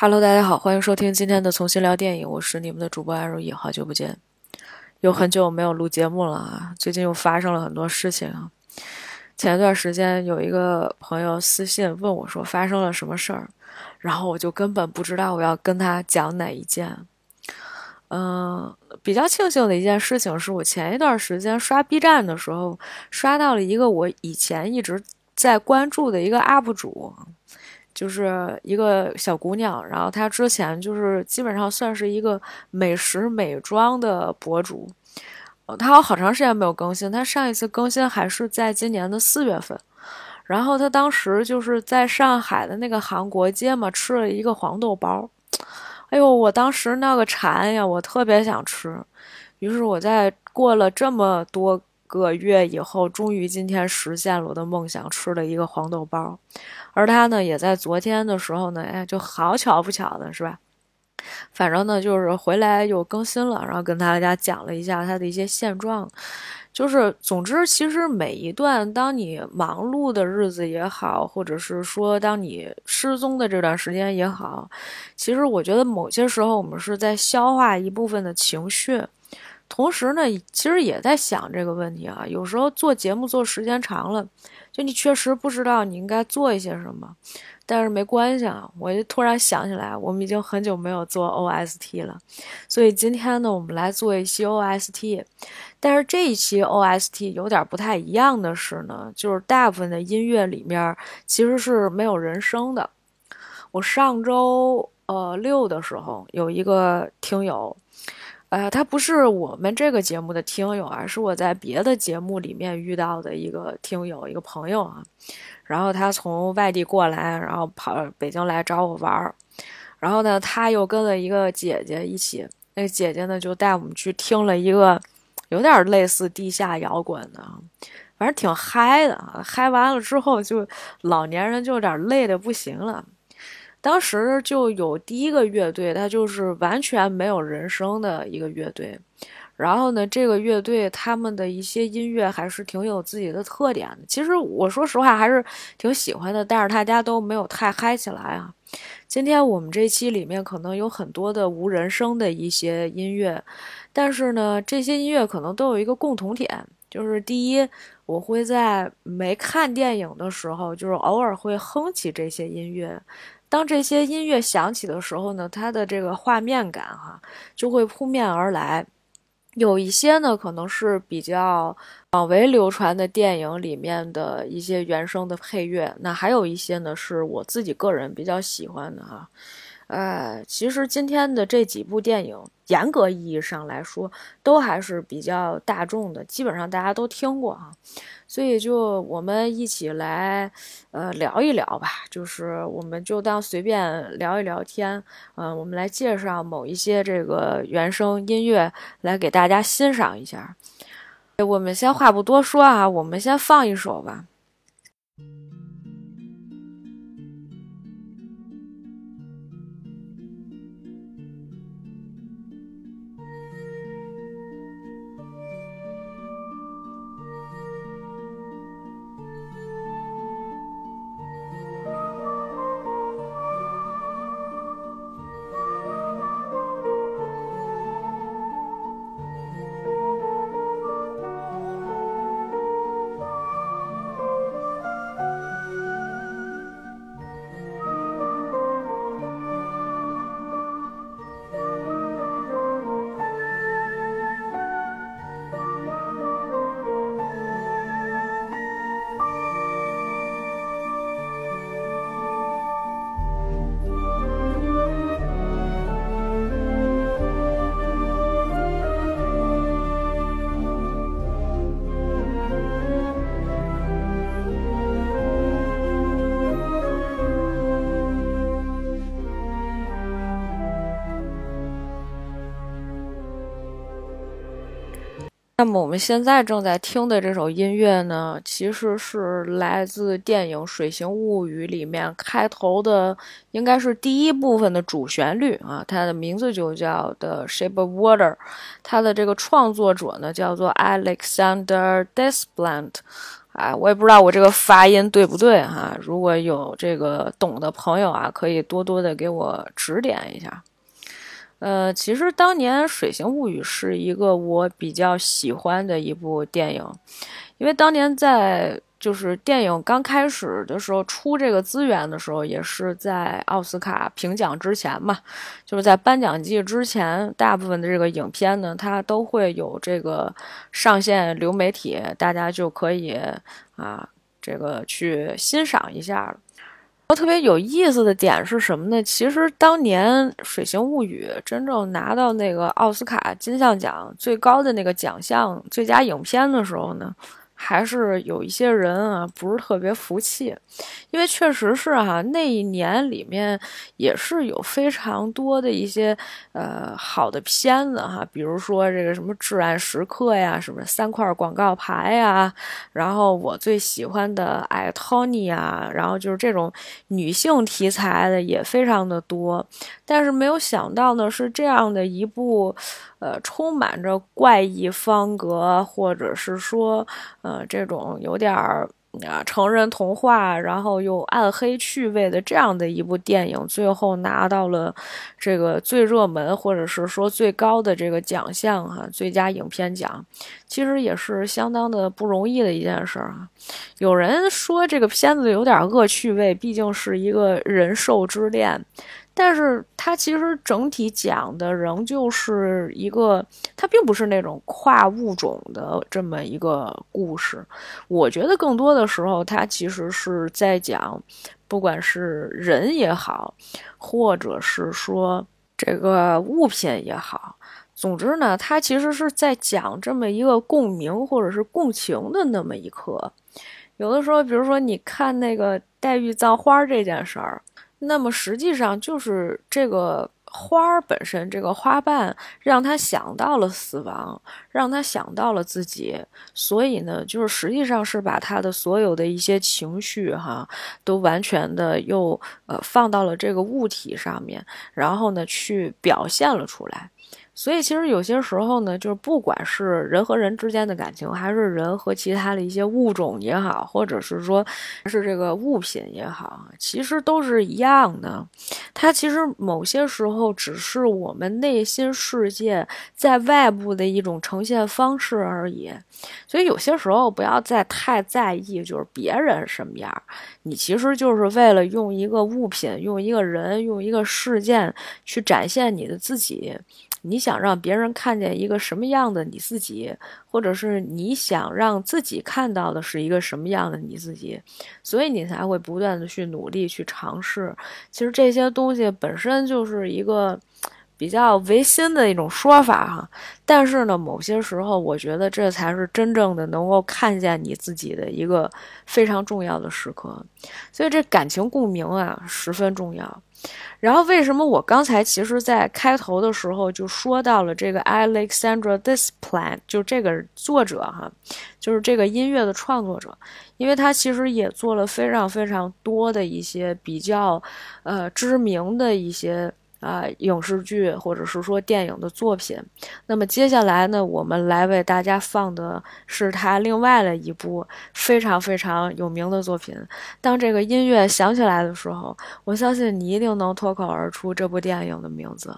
Hello，大家好，欢迎收听今天的重新聊电影，我是你们的主播安如意，好久不见，有很久没有录节目了啊，最近又发生了很多事情啊。前一段时间有一个朋友私信问我说发生了什么事儿，然后我就根本不知道我要跟他讲哪一件。嗯，比较庆幸的一件事情是我前一段时间刷 B 站的时候刷到了一个我以前一直在关注的一个 UP 主。就是一个小姑娘，然后她之前就是基本上算是一个美食美妆的博主，呃，她好长时间没有更新，她上一次更新还是在今年的四月份，然后她当时就是在上海的那个韩国街嘛，吃了一个黄豆包，哎呦，我当时那个馋呀，我特别想吃，于是我在过了这么多个月以后，终于今天实现了我的梦想，吃了一个黄豆包。而他呢，也在昨天的时候呢，哎，就好巧不巧的是吧？反正呢，就是回来又更新了，然后跟大家讲了一下他的一些现状。就是，总之，其实每一段当你忙碌的日子也好，或者是说当你失踪的这段时间也好，其实我觉得某些时候我们是在消化一部分的情绪，同时呢，其实也在想这个问题啊。有时候做节目做时间长了。就你确实不知道你应该做一些什么，但是没关系啊！我就突然想起来，我们已经很久没有做 OST 了，所以今天呢，我们来做一期 OST。但是这一期 OST 有点不太一样的是呢，就是大部分的音乐里面其实是没有人声的。我上周呃六的时候有一个听友。呃，他不是我们这个节目的听友啊，是我在别的节目里面遇到的一个听友，一个朋友啊。然后他从外地过来，然后跑北京来找我玩儿。然后呢，他又跟了一个姐姐一起，那个姐姐呢就带我们去听了一个有点类似地下摇滚的，反正挺嗨的。嗨完了之后，就老年人就有点累的不行了。当时就有第一个乐队，它就是完全没有人声的一个乐队。然后呢，这个乐队他们的一些音乐还是挺有自己的特点的。其实我说实话还是挺喜欢的，但是大家都没有太嗨起来啊。今天我们这期里面可能有很多的无人声的一些音乐，但是呢，这些音乐可能都有一个共同点，就是第一，我会在没看电影的时候，就是偶尔会哼起这些音乐。当这些音乐响起的时候呢，它的这个画面感哈就会扑面而来。有一些呢可能是比较广为流传的电影里面的一些原声的配乐，那还有一些呢是我自己个人比较喜欢的哈。呃，其实今天的这几部电影，严格意义上来说，都还是比较大众的，基本上大家都听过哈。所以就我们一起来，呃，聊一聊吧。就是我们就当随便聊一聊天，嗯，我们来介绍某一些这个原声音乐，来给大家欣赏一下。我们先话不多说啊，我们先放一首吧。那么我们现在正在听的这首音乐呢，其实是来自电影《水形物语》里面开头的，应该是第一部分的主旋律啊。它的名字就叫《The Shape of Water》，它的这个创作者呢叫做 Alexander Desplant 啊，我也不知道我这个发音对不对哈。如果有这个懂的朋友啊，可以多多的给我指点一下。呃，其实当年《水形物语》是一个我比较喜欢的一部电影，因为当年在。就是电影刚开始的时候出这个资源的时候，也是在奥斯卡评奖之前嘛，就是在颁奖季之前，大部分的这个影片呢，它都会有这个上线流媒体，大家就可以啊，这个去欣赏一下了。后特别有意思的点是什么呢？其实当年《水形物语》真正拿到那个奥斯卡金像奖最高的那个奖项最佳影片的时候呢。还是有一些人啊，不是特别服气，因为确实是哈，那一年里面也是有非常多的一些呃好的片子哈，比如说这个什么《至暗时刻》呀，什么三块广告牌呀，然后我最喜欢的《爱托尼》啊，然后就是这种女性题材的也非常的多，但是没有想到呢，是这样的一部。呃，充满着怪异方格，或者是说，呃，这种有点儿啊成人童话，然后又暗黑趣味的这样的一部电影，最后拿到了这个最热门，或者是说最高的这个奖项哈，最佳影片奖，其实也是相当的不容易的一件事儿啊。有人说这个片子有点恶趣味，毕竟是一个人兽之恋。但是它其实整体讲的仍旧是一个，它并不是那种跨物种的这么一个故事。我觉得更多的时候，它其实是在讲，不管是人也好，或者是说这个物品也好，总之呢，它其实是在讲这么一个共鸣或者是共情的那么一刻。有的时候，比如说你看那个黛玉葬花这件事儿。那么实际上就是这个花儿本身，这个花瓣让他想到了死亡，让他想到了自己，所以呢，就是实际上是把他的所有的一些情绪哈，都完全的又呃放到了这个物体上面，然后呢去表现了出来。所以其实有些时候呢，就是不管是人和人之间的感情，还是人和其他的一些物种也好，或者是说，是这个物品也好，其实都是一样的。它其实某些时候只是我们内心世界在外部的一种呈现方式而已。所以有些时候不要再太在意，就是别人什么样，你其实就是为了用一个物品、用一个人、用一个事件去展现你的自己。你想让别人看见一个什么样的你自己，或者是你想让自己看到的是一个什么样的你自己，所以你才会不断的去努力去尝试。其实这些东西本身就是一个比较违心的一种说法哈，但是呢，某些时候我觉得这才是真正的能够看见你自己的一个非常重要的时刻。所以这感情共鸣啊，十分重要。然后为什么我刚才其实，在开头的时候就说到了这个 Alexandra Desplan，就这个作者哈，就是这个音乐的创作者，因为他其实也做了非常非常多的一些比较呃知名的一些。啊，影视剧或者是说电影的作品，那么接下来呢，我们来为大家放的是他另外的一部非常非常有名的作品。当这个音乐响起来的时候，我相信你一定能脱口而出这部电影的名字。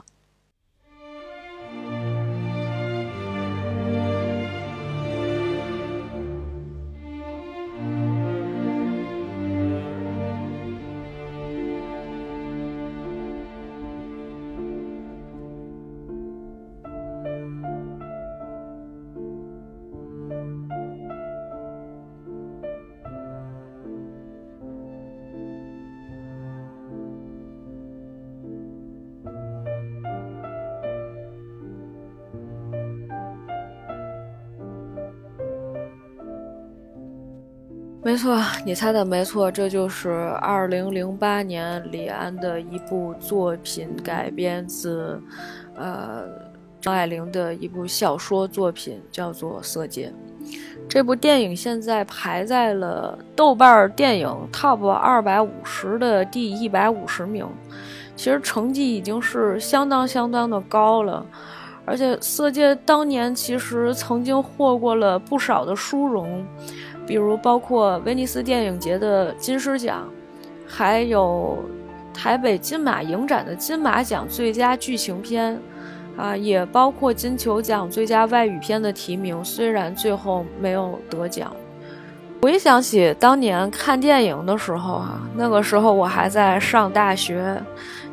错，你猜的没错，这就是二零零八年李安的一部作品，改编自，呃，张爱玲的一部小说作品，叫做《色戒》。这部电影现在排在了豆瓣电影 TOP 二百五十的第一百五十名，其实成绩已经是相当相当的高了。而且《色戒》当年其实曾经获过了不少的殊荣。比如包括威尼斯电影节的金狮奖，还有台北金马影展的金马奖最佳剧情片，啊，也包括金球奖最佳外语片的提名，虽然最后没有得奖。回想起当年看电影的时候啊，那个时候我还在上大学，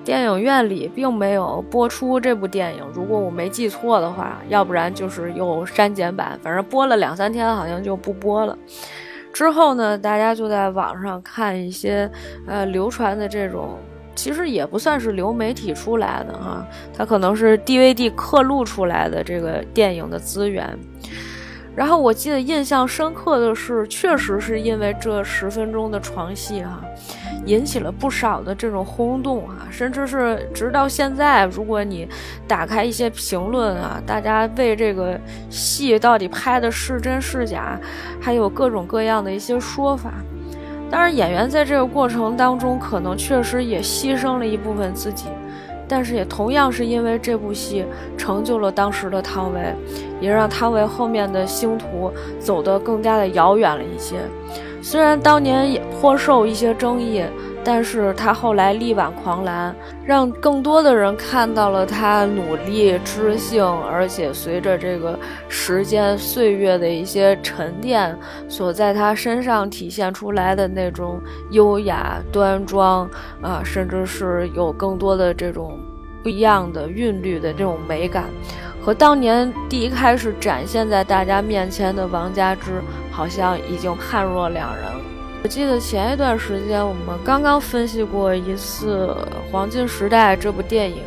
电影院里并没有播出这部电影。如果我没记错的话，要不然就是有删减版，反正播了两三天，好像就不播了。之后呢，大家就在网上看一些呃流传的这种，其实也不算是流媒体出来的哈，它可能是 DVD 刻录出来的这个电影的资源。然后我记得印象深刻的是，确实是因为这十分钟的床戏哈，引起了不少的这种轰动啊，甚至是直到现在，如果你打开一些评论啊，大家为这个戏到底拍的是真是假，还有各种各样的一些说法。当然，演员在这个过程当中，可能确实也牺牲了一部分自己。但是也同样是因为这部戏成就了当时的汤唯，也让汤唯后面的星途走得更加的遥远了一些。虽然当年也颇受一些争议。但是他后来力挽狂澜，让更多的人看到了他努力、知性，而且随着这个时间岁月的一些沉淀，所在他身上体现出来的那种优雅、端庄啊，甚至是有更多的这种不一样的韵律的这种美感，和当年第一开始展现在大家面前的王佳芝，好像已经判若两人了。我记得前一段时间我们刚刚分析过一次《黄金时代》这部电影，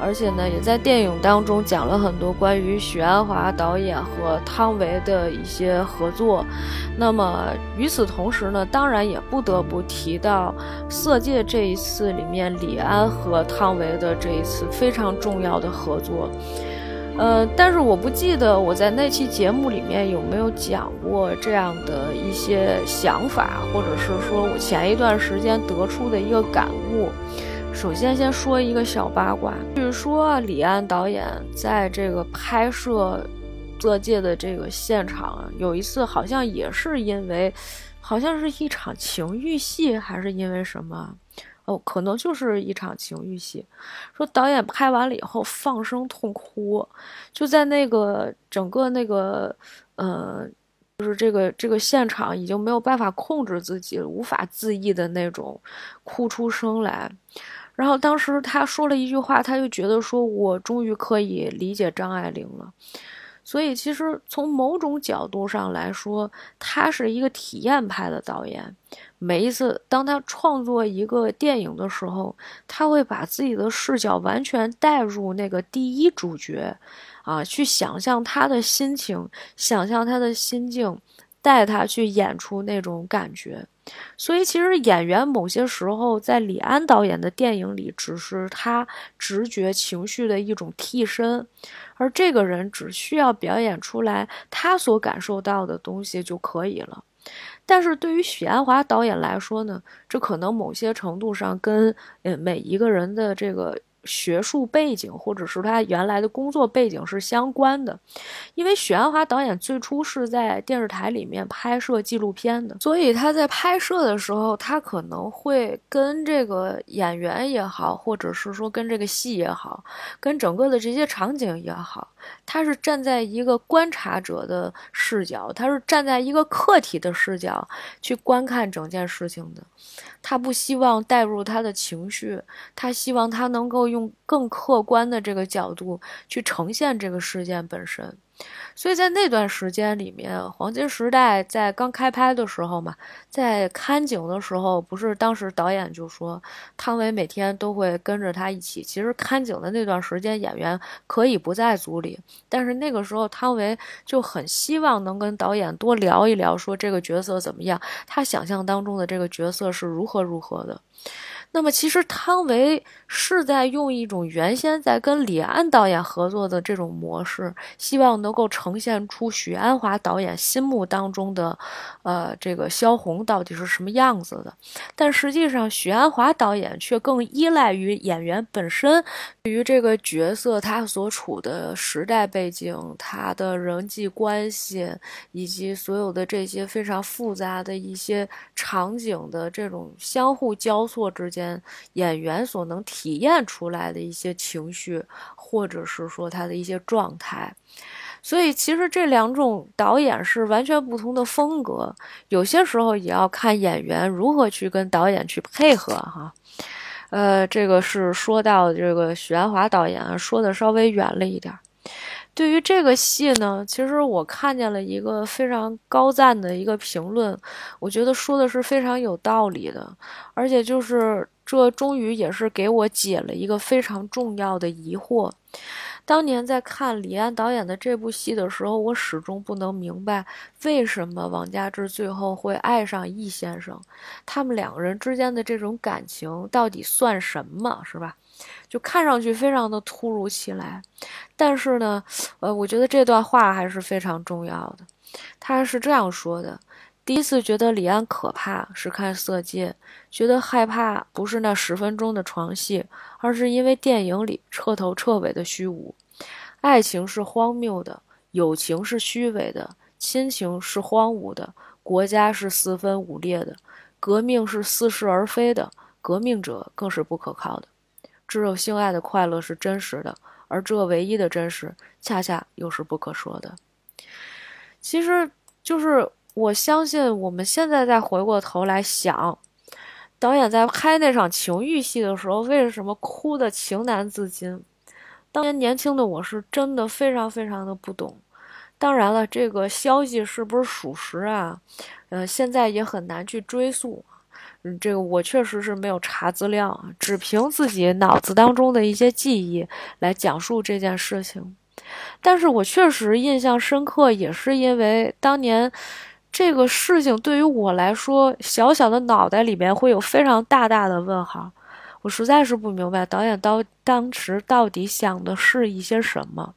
而且呢，也在电影当中讲了很多关于许鞍华导演和汤唯的一些合作。那么与此同时呢，当然也不得不提到《色戒》这一次里面李安和汤唯的这一次非常重要的合作。呃，但是我不记得我在那期节目里面有没有讲过这样的一些想法，或者是说我前一段时间得出的一个感悟。首先，先说一个小八卦，据说李安导演在这个拍摄《色戒》的这个现场，有一次好像也是因为，好像是一场情欲戏，还是因为什么？哦，可能就是一场情欲戏。说导演拍完了以后放声痛哭，就在那个整个那个，呃，就是这个这个现场已经没有办法控制自己，无法自抑的那种哭出声来。然后当时他说了一句话，他就觉得说我终于可以理解张爱玲了。所以其实从某种角度上来说，他是一个体验派的导演。每一次当他创作一个电影的时候，他会把自己的视角完全带入那个第一主角，啊，去想象他的心情，想象他的心境，带他去演出那种感觉。所以，其实演员某些时候在李安导演的电影里，只是他直觉情绪的一种替身，而这个人只需要表演出来他所感受到的东西就可以了。但是对于许鞍华导演来说呢，这可能某些程度上跟呃每一个人的这个。学术背景，或者是他原来的工作背景是相关的，因为许鞍华导演最初是在电视台里面拍摄纪录片的，所以他在拍摄的时候，他可能会跟这个演员也好，或者是说跟这个戏也好，跟整个的这些场景也好，他是站在一个观察者的视角，他是站在一个客体的视角去观看整件事情的。他不希望带入他的情绪，他希望他能够用更客观的这个角度去呈现这个事件本身。所以在那段时间里面，黄金时代在刚开拍的时候嘛，在看景的时候，不是当时导演就说汤唯每天都会跟着他一起。其实看景的那段时间，演员可以不在组里，但是那个时候汤唯就很希望能跟导演多聊一聊，说这个角色怎么样，他想象当中的这个角色是如何如何的。那么，其实汤唯是在用一种原先在跟李安导演合作的这种模式，希望能够呈现出许鞍华导演心目当中的，呃，这个萧红到底是什么样子的。但实际上，许鞍华导演却更依赖于演员本身，对于这个角色他所处的时代背景、他的人际关系，以及所有的这些非常复杂的一些场景的这种相互交错之间。演员所能体验出来的一些情绪，或者是说他的一些状态，所以其实这两种导演是完全不同的风格。有些时候也要看演员如何去跟导演去配合哈。呃，这个是说到这个许鞍华导演说的稍微远了一点。对于这个戏呢，其实我看见了一个非常高赞的一个评论，我觉得说的是非常有道理的，而且就是这终于也是给我解了一个非常重要的疑惑。当年在看李安导演的这部戏的时候，我始终不能明白为什么王家之最后会爱上易先生，他们两个人之间的这种感情到底算什么，是吧？就看上去非常的突如其来，但是呢，呃，我觉得这段话还是非常重要的。他是这样说的：第一次觉得李安可怕是看《色戒》，觉得害怕不是那十分钟的床戏，而是因为电影里彻头彻尾的虚无。爱情是荒谬的，友情是虚伪的，亲情是荒芜的，国家是四分五裂的，革命是似是而非的，革命者更是不可靠的。只有性爱的快乐是真实的，而这唯一的真实，恰恰又是不可说的。其实，就是我相信，我们现在再回过头来想，导演在拍那场情欲戏的时候，为什么哭的情难自禁？当年年轻的我是真的非常非常的不懂。当然了，这个消息是不是属实啊？呃，现在也很难去追溯。嗯这个我确实是没有查资料，只凭自己脑子当中的一些记忆来讲述这件事情。但是我确实印象深刻，也是因为当年这个事情对于我来说，小小的脑袋里面会有非常大大的问号。我实在是不明白导演到当时到底想的是一些什么。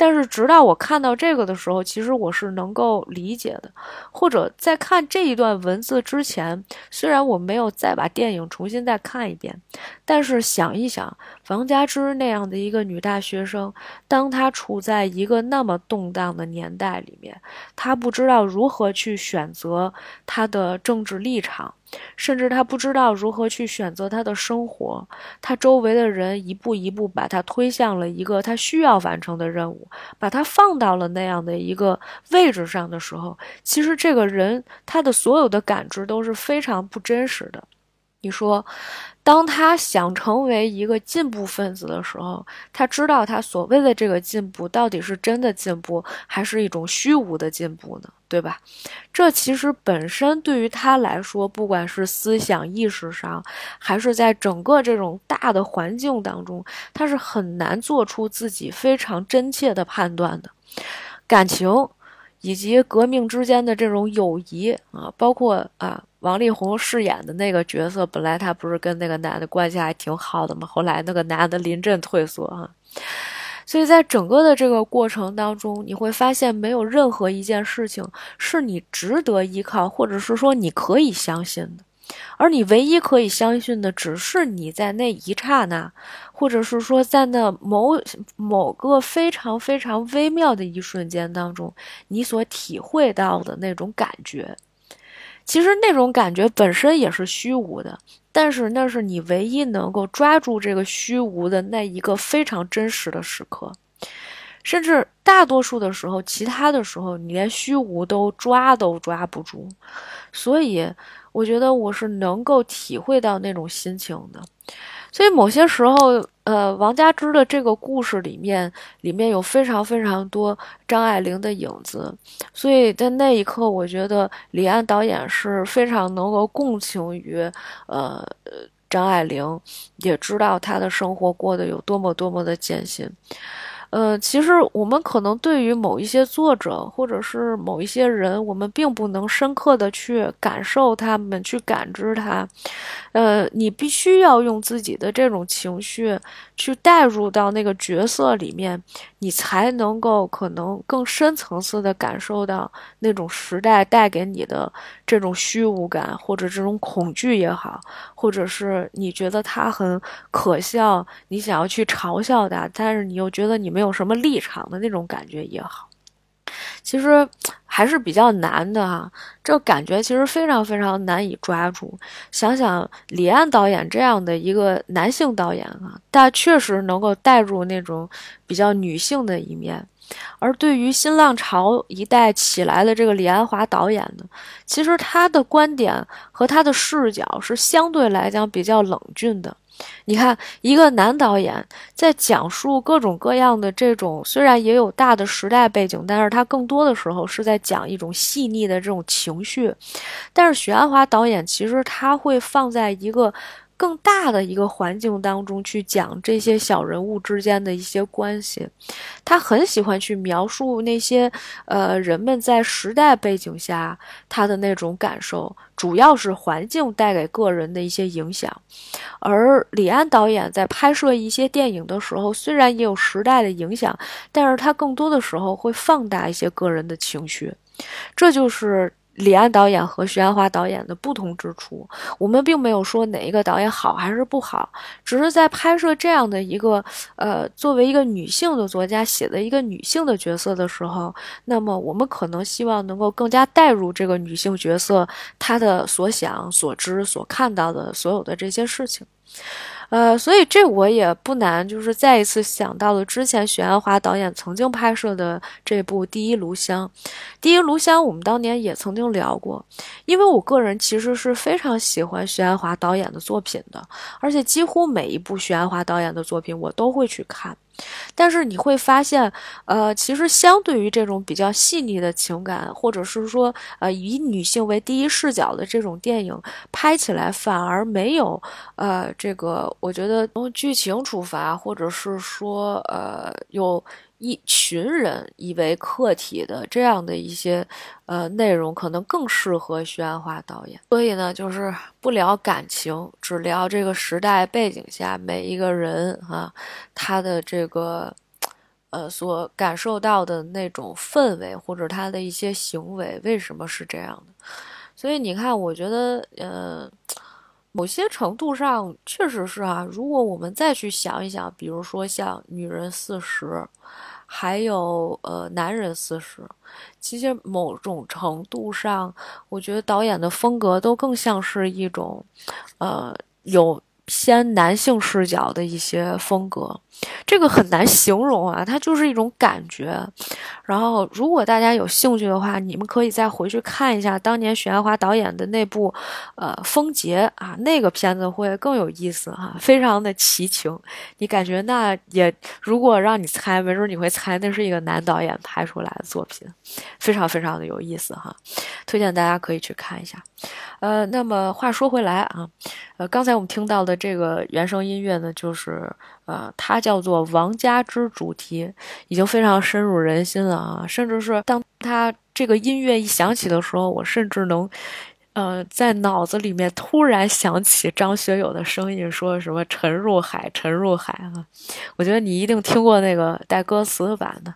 但是直到我看到这个的时候，其实我是能够理解的。或者在看这一段文字之前，虽然我没有再把电影重新再看一遍，但是想一想，王佳芝那样的一个女大学生，当她处在一个那么动荡的年代里面，她不知道如何去选择她的政治立场。甚至他不知道如何去选择他的生活，他周围的人一步一步把他推向了一个他需要完成的任务，把他放到了那样的一个位置上的时候，其实这个人他的所有的感知都是非常不真实的。你说，当他想成为一个进步分子的时候，他知道他所谓的这个进步到底是真的进步，还是一种虚无的进步呢？对吧？这其实本身对于他来说，不管是思想意识上，还是在整个这种大的环境当中，他是很难做出自己非常真切的判断的。感情以及革命之间的这种友谊啊，包括啊。王力宏饰演的那个角色，本来他不是跟那个男的关系还挺好的吗？后来那个男的临阵退缩啊，所以在整个的这个过程当中，你会发现没有任何一件事情是你值得依靠，或者是说你可以相信的，而你唯一可以相信的，只是你在那一刹那，或者是说在那某某个非常非常微妙的一瞬间当中，你所体会到的那种感觉。其实那种感觉本身也是虚无的，但是那是你唯一能够抓住这个虚无的那一个非常真实的时刻，甚至大多数的时候，其他的时候你连虚无都抓都抓不住。所以，我觉得我是能够体会到那种心情的。所以某些时候，呃，王佳芝的这个故事里面，里面有非常非常多张爱玲的影子。所以在那一刻，我觉得李安导演是非常能够共情于，呃，张爱玲，也知道她的生活过得有多么多么的艰辛。呃，其实我们可能对于某一些作者或者是某一些人，我们并不能深刻的去感受他们，去感知他。呃，你必须要用自己的这种情绪去带入到那个角色里面，你才能够可能更深层次的感受到那种时代带给你的这种虚无感，或者这种恐惧也好，或者是你觉得他很可笑，你想要去嘲笑他，但是你又觉得你没有什么立场的那种感觉也好。其实 还是比较难的哈，这感觉其实非常非常难以抓住。想想李安导演这样的一个男性导演啊，他确实能够带入那种比较女性的一面。而对于新浪潮一代起来的这个李安华导演呢，其实他的观点和他的视角是相对来讲比较冷峻的。你看，一个男导演在讲述各种各样的这种，虽然也有大的时代背景，但是他更多的时候是在讲一种细腻的这种情绪。但是许鞍华导演其实他会放在一个。更大的一个环境当中去讲这些小人物之间的一些关系，他很喜欢去描述那些呃人们在时代背景下他的那种感受，主要是环境带给个人的一些影响。而李安导演在拍摄一些电影的时候，虽然也有时代的影响，但是他更多的时候会放大一些个人的情绪，这就是。李安导演和徐安华导演的不同之处，我们并没有说哪一个导演好还是不好，只是在拍摄这样的一个，呃，作为一个女性的作家写的一个女性的角色的时候，那么我们可能希望能够更加带入这个女性角色她的所想、所知、所看到的所有的这些事情。呃，所以这我也不难，就是再一次想到了之前许鞍华导演曾经拍摄的这部《第一炉香》。《第一炉香》我们当年也曾经聊过，因为我个人其实是非常喜欢许鞍华导演的作品的，而且几乎每一部许鞍华导演的作品我都会去看。但是你会发现，呃，其实相对于这种比较细腻的情感，或者是说，呃，以女性为第一视角的这种电影，拍起来反而没有，呃，这个我觉得从剧情出发，或者是说，呃，有。一群人以为客体的这样的一些呃内容，可能更适合徐安华导演。所以呢，就是不聊感情，只聊这个时代背景下每一个人啊，他的这个呃所感受到的那种氛围，或者他的一些行为为什么是这样的。所以你看，我觉得呃。某些程度上确实是啊，如果我们再去想一想，比如说像《女人四十》，还有呃《男人四十》，其实某种程度上，我觉得导演的风格都更像是一种，呃有。偏男性视角的一些风格，这个很难形容啊，它就是一种感觉。然后，如果大家有兴趣的话，你们可以再回去看一下当年许鞍华导演的那部，呃，《风劫》啊，那个片子会更有意思哈，非常的奇情。你感觉那也，如果让你猜，没准你会猜那是一个男导演拍出来的作品，非常非常的有意思哈，推荐大家可以去看一下。呃，那么话说回来啊，呃，刚才我们听到的这个原声音乐呢，就是呃，它叫做《王家之主题》，已经非常深入人心了啊，甚至是当它这个音乐一响起的时候，我甚至能。呃，在脑子里面突然想起张学友的声音，说什么“沉入海，沉入海”啊！我觉得你一定听过那个带歌词版的。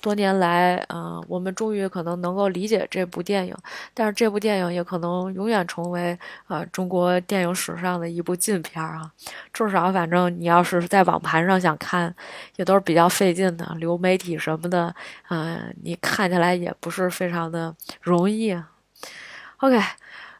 多年来，啊，我们终于可能能够理解这部电影，但是这部电影也可能永远成为啊中国电影史上的一部禁片啊！至少，反正你要是在网盘上想看，也都是比较费劲的，流媒体什么的，嗯，你看起来也不是非常的容易。OK。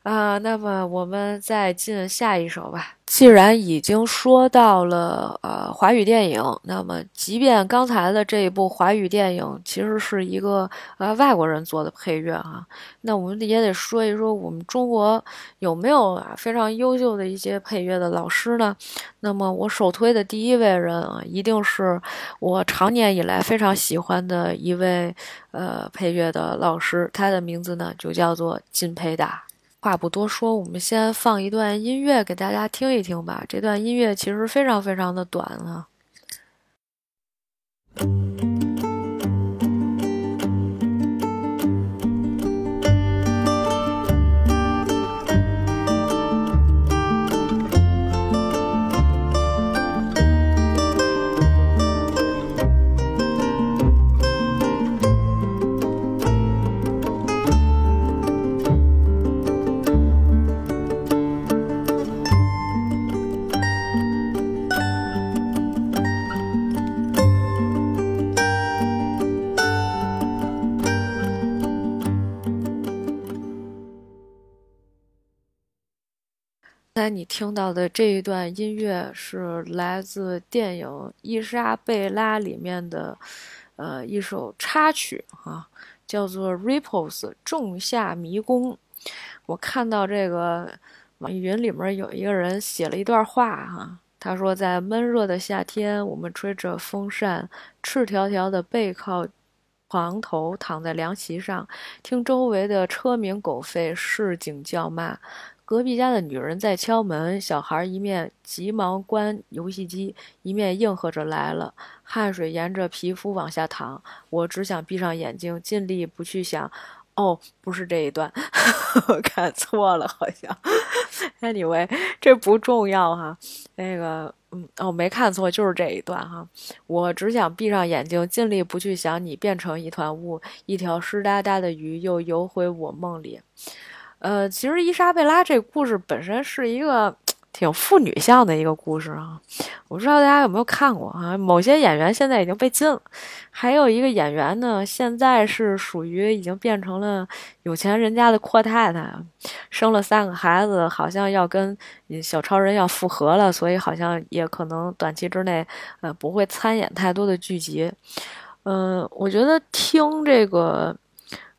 啊，那么我们再进下一首吧。既然已经说到了呃华语电影，那么即便刚才的这一部华语电影其实是一个呃外国人做的配乐哈，那我们也得说一说我们中国有没有啊非常优秀的一些配乐的老师呢？那么我首推的第一位人啊，一定是我长年以来非常喜欢的一位呃配乐的老师，他的名字呢就叫做金培达。话不多说，我们先放一段音乐给大家听一听吧。这段音乐其实非常非常的短啊。才你听到的这一段音乐是来自电影《伊莎贝拉》里面的，呃，一首插曲啊，叫做《Ripples》仲夏迷宫。我看到这个网易云里面有一个人写了一段话哈，他说在闷热的夏天，我们吹着风扇，赤条条的背靠。床头躺在凉席上，听周围的车鸣狗吠、市井叫骂。隔壁家的女人在敲门，小孩一面急忙关游戏机，一面应和着来了。汗水沿着皮肤往下淌，我只想闭上眼睛，尽力不去想。哦，不是这一段，看错了，好像。Anyway，这不重要哈。那个，嗯，哦，没看错，就是这一段哈。我只想闭上眼睛，尽力不去想你变成一团雾，一条湿哒哒的鱼又游回我梦里。呃，其实伊莎贝拉这个故事本身是一个。挺妇女向的一个故事啊，我不知道大家有没有看过啊？某些演员现在已经被禁了，还有一个演员呢，现在是属于已经变成了有钱人家的阔太太，生了三个孩子，好像要跟小超人要复合了，所以好像也可能短期之内呃不会参演太多的剧集。嗯，我觉得听这个。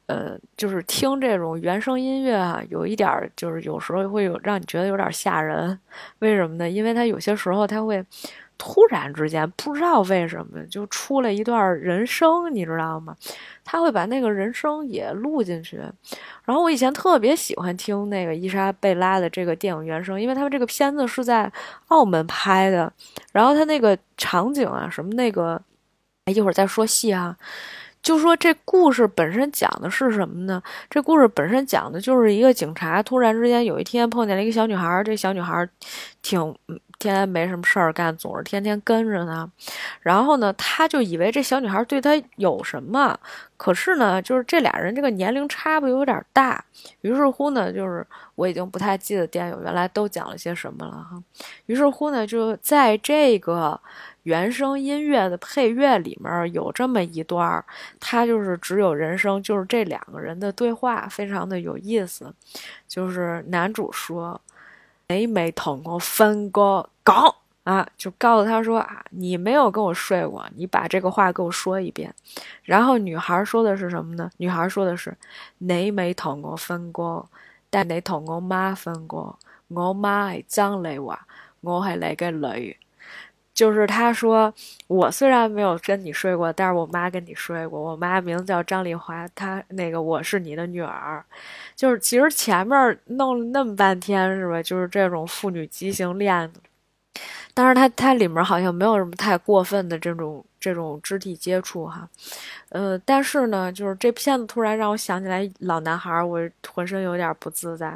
呃，就是听这种原声音乐啊，有一点儿，就是有时候会有让你觉得有点吓人。为什么呢？因为它有些时候它会突然之间不知道为什么就出了一段人声，你知道吗？他会把那个人声也录进去。然后我以前特别喜欢听那个伊莎贝拉的这个电影原声，因为他们这个片子是在澳门拍的，然后他那个场景啊，什么那个，一会儿再说戏啊。就说这故事本身讲的是什么呢？这故事本身讲的就是一个警察突然之间有一天碰见了一个小女孩，这小女孩挺天天没什么事儿干，总是天天跟着他。然后呢，他就以为这小女孩对他有什么，可是呢，就是这俩人这个年龄差不有点大。于是乎呢，就是我已经不太记得电影原来都讲了些什么了哈。于是乎呢，就在这个。原声音乐的配乐里面有这么一段儿，它就是只有人声，就是这两个人的对话，非常的有意思。就是男主说：“你没同我分过讲啊？”就告诉他说：“啊，你没有跟我睡过，你把这个话给我说一遍。”然后女孩说的是什么呢？女孩说的是：“你没同我分过，但你同我妈分过。我妈係张丽华，我係你嘅女。”就是他说，我虽然没有跟你睡过，但是我妈跟你睡过。我妈名字叫张丽华，她那个我是你的女儿。就是其实前面弄了那么半天是吧？就是这种父女畸形恋，但是他他里面好像没有什么太过分的这种这种肢体接触哈。呃，但是呢，就是这片子突然让我想起来老男孩，我浑身有点不自在。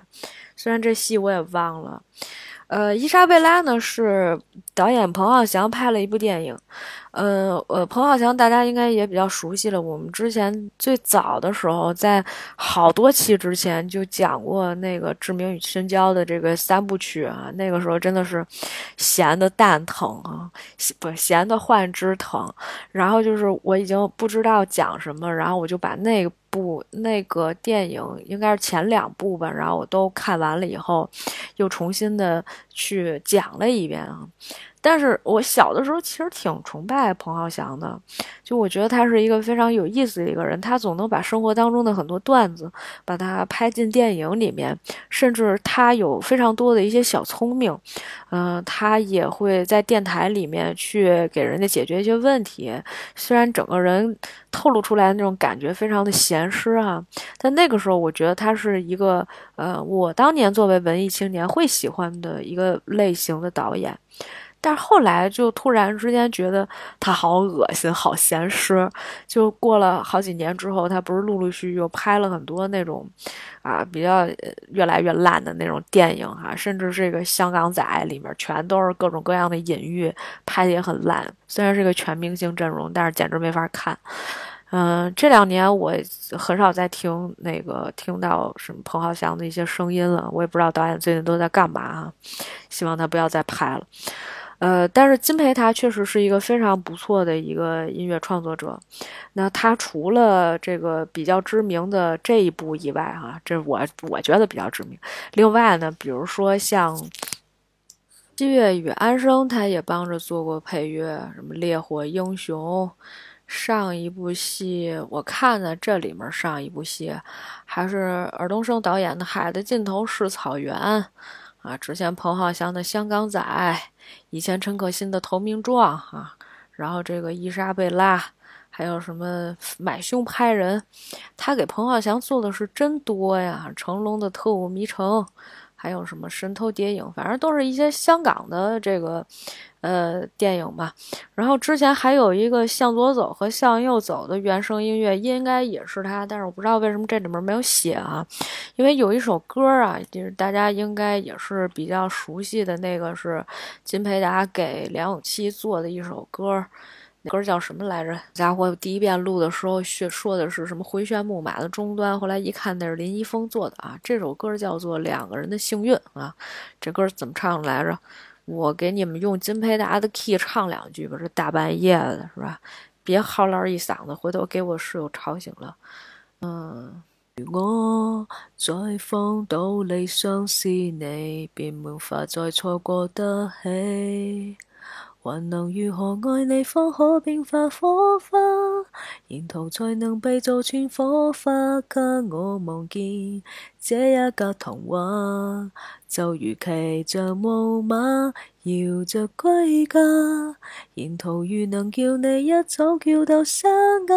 虽然这戏我也忘了。呃，伊莎贝拉呢是导演彭浩翔拍了一部电影，呃呃，彭浩翔大家应该也比较熟悉了。我们之前最早的时候，在好多期之前就讲过那个《志明与春娇》的这个三部曲啊，那个时候真的是闲的蛋疼啊，不闲的患肢疼。然后就是我已经不知道讲什么，然后我就把那个。部那个电影应该是前两部吧，然后我都看完了以后，又重新的去讲了一遍啊。但是我小的时候其实挺崇拜彭浩翔的，就我觉得他是一个非常有意思的一个人，他总能把生活当中的很多段子把它拍进电影里面，甚至他有非常多的一些小聪明，嗯，他也会在电台里面去给人家解决一些问题。虽然整个人透露出来的那种感觉非常的闲适啊，但那个时候我觉得他是一个呃，我当年作为文艺青年会喜欢的一个类型的导演。但是后来就突然之间觉得他好恶心，好咸湿。就过了好几年之后，他不是陆陆续续又拍了很多那种，啊，比较越来越烂的那种电影哈，甚至这个香港仔里面全都是各种各样的隐喻，拍的也很烂。虽然是个全明星阵容，但是简直没法看。嗯，这两年我很少再听那个听到什么彭浩翔的一些声音了，我也不知道导演最近都在干嘛啊。希望他不要再拍了。呃，但是金培他确实是一个非常不错的一个音乐创作者。那他除了这个比较知名的这一部以外，哈，这我我觉得比较知名。另外呢，比如说像，七月与安生他也帮着做过配乐，什么《烈火英雄》。上一部戏我看的这里面上一部戏还是尔冬升导演的《海的尽头是草原》啊，之前彭浩翔的《香港仔》，以前陈可辛的《投名状》啊，然后这个伊莎贝拉，还有什么买凶拍人，他给彭浩翔做的是真多呀，成龙的《特务迷城》。还有什么神偷谍影，反正都是一些香港的这个，呃，电影吧。然后之前还有一个《向左走》和《向右走》的原声音乐，应该也是他，但是我不知道为什么这里面没有写啊。因为有一首歌啊，就是大家应该也是比较熟悉的那个，是金培达给梁咏琪做的一首歌。歌叫什么来着？家伙，第一遍录的时候说说的是什么回旋木马的终端，后来一看那是林一峰做的啊。这首歌叫做《两个人的幸运》啊。这歌怎么唱来着？我给你们用金培达的 key 唱两句吧。这大半夜的是吧？别嚎啕一嗓子，回头给我室友吵醒了。嗯，如果再放到理想是你，便无法再错过得起。还能如何爱你，方可变化火花？沿途才能被做串火花，给我望见这一格童话。就如骑着木马，摇着归家。沿途如能叫你一早叫到沙哑，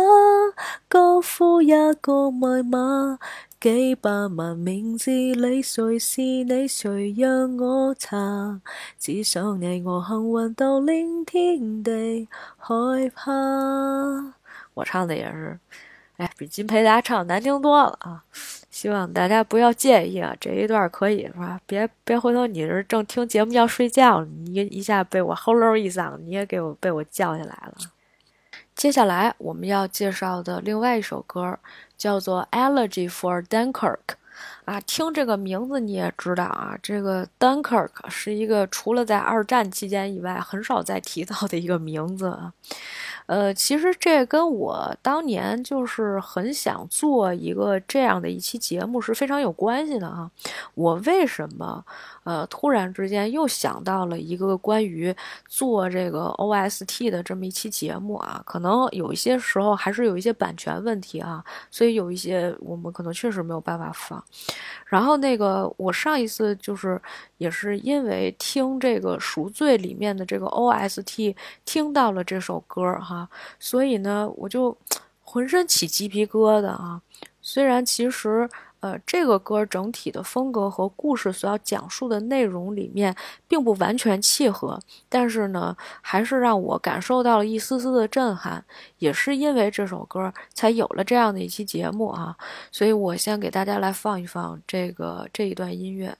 高呼一个密码。几百万名字里，谁是你？谁让我查？只想你我幸运到令天地害怕。我唱的也是，哎，比金培达唱难听多了啊！希望大家不要介意啊，这一段可以是吧？别别回头，你是正听节目要睡觉，你一下被我吼喽一嗓子，你也给我被我叫下来了。接下来我们要介绍的另外一首歌。叫做《Elegy for Dunkirk》，啊，听这个名字你也知道啊，这个 Dunkirk 是一个除了在二战期间以外很少再提到的一个名字。呃，其实这跟我当年就是很想做一个这样的一期节目是非常有关系的啊。我为什么呃突然之间又想到了一个关于做这个 OST 的这么一期节目啊？可能有一些时候还是有一些版权问题啊，所以有一些我们可能确实没有办法放。然后那个我上一次就是也是因为听这个《赎罪》里面的这个 OST 听到了这首歌哈。所以呢，我就 浑身起鸡皮疙瘩啊！虽然其实，呃，这个歌整体的风格和故事所要讲述的内容里面并不完全契合，但是呢，还是让我感受到了一丝丝的震撼。也是因为这首歌，才有了这样的一期节目啊！所以我先给大家来放一放这个这一段音乐。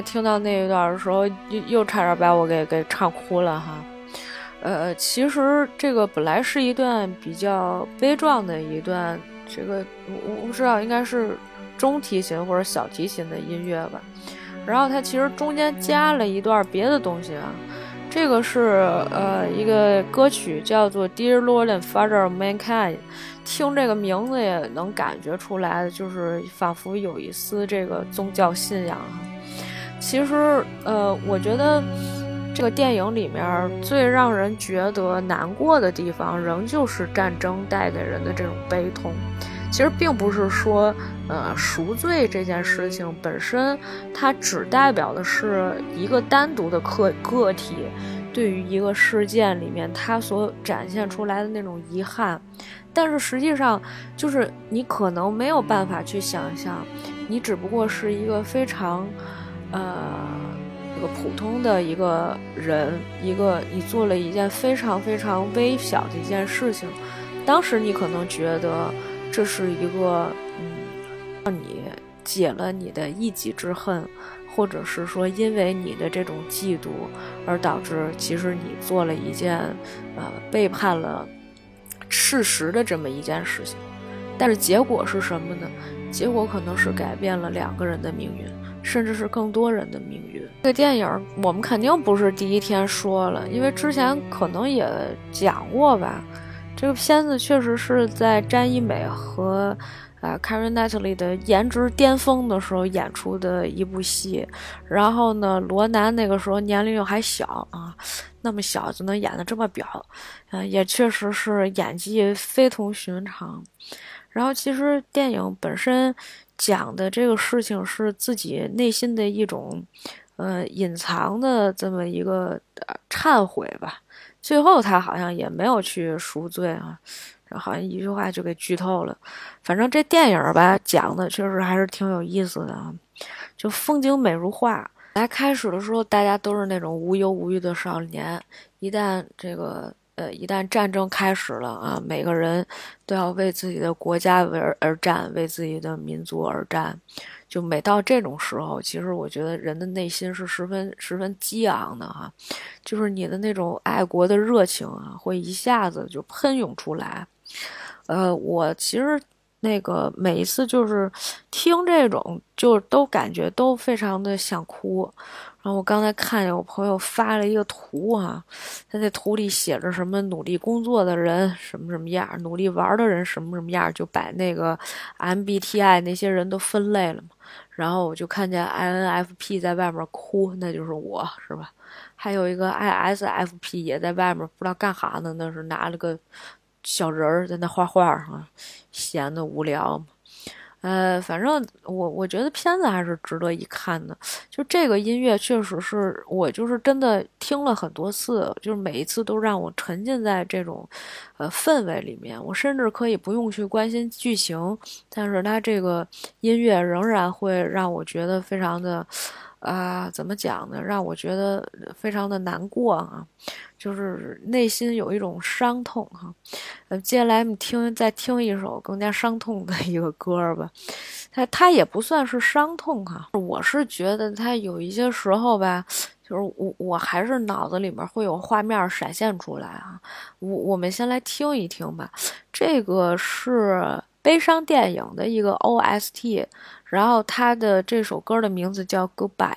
听到那一段的时候，又又差点把我给给唱哭了哈。呃，其实这个本来是一段比较悲壮的一段，这个我我不知道应该是中提琴或者小提琴的音乐吧。然后它其实中间加了一段别的东西啊，这个是呃一个歌曲叫做《Dear Lord and Father of Mankind》，听这个名字也能感觉出来，就是仿佛有一丝这个宗教信仰。其实呃，我觉得。这个电影里面最让人觉得难过的地方，仍旧是战争带给人的这种悲痛。其实并不是说，呃，赎罪这件事情本身，它只代表的是一个单独的个个体对于一个事件里面他所展现出来的那种遗憾。但是实际上，就是你可能没有办法去想象，你只不过是一个非常，呃。一个普通的一个人，一个你做了一件非常非常微小的一件事情，当时你可能觉得这是一个嗯，让你解了你的一己之恨，或者是说因为你的这种嫉妒而导致其实你做了一件呃背叛了事实的这么一件事情，但是结果是什么呢？结果可能是改变了两个人的命运。甚至是更多人的命运。这个电影我们肯定不是第一天说了，因为之前可能也讲过吧。这个片子确实是在詹一美和啊 Karen Knightley 的颜值巅峰的时候演出的一部戏。然后呢，罗南那个时候年龄又还小啊，那么小就能演得这么表，嗯，也确实是演技非同寻常。然后其实电影本身。讲的这个事情是自己内心的一种，呃，隐藏的这么一个忏悔吧。最后他好像也没有去赎罪啊，好像一句话就给剧透了。反正这电影吧，讲的确实还是挺有意思的啊，就风景美如画。来开始的时候，大家都是那种无忧无虑的少年，一旦这个。呃，一旦战争开始了啊，每个人都要为自己的国家而而战，为自己的民族而战。就每到这种时候，其实我觉得人的内心是十分十分激昂的哈，就是你的那种爱国的热情啊，会一下子就喷涌出来。呃，我其实那个每一次就是听这种，就都感觉都非常的想哭。然后我刚才看见我朋友发了一个图啊，他在图里写着什么努力工作的人什么什么样，努力玩的人什么什么样，就把那个 MBTI 那些人都分类了嘛。然后我就看见 INFP 在外面哭，那就是我是吧？还有一个 ISFP 也在外面不知道干哈呢，那是拿了个小人儿在那画画啊，闲的无聊嘛。呃，反正我我觉得片子还是值得一看的。就这个音乐，确实是我就是真的听了很多次，就是每一次都让我沉浸在这种，呃氛围里面。我甚至可以不用去关心剧情，但是它这个音乐仍然会让我觉得非常的。啊，怎么讲呢？让我觉得非常的难过啊，就是内心有一种伤痛哈。呃，接下来我们听再听一首更加伤痛的一个歌吧。它它也不算是伤痛哈，我是觉得它有一些时候吧，就是我我还是脑子里面会有画面闪现出来啊。我我们先来听一听吧，这个是悲伤电影的一个 OST。然后他的这首歌的名字叫《Goodbye》。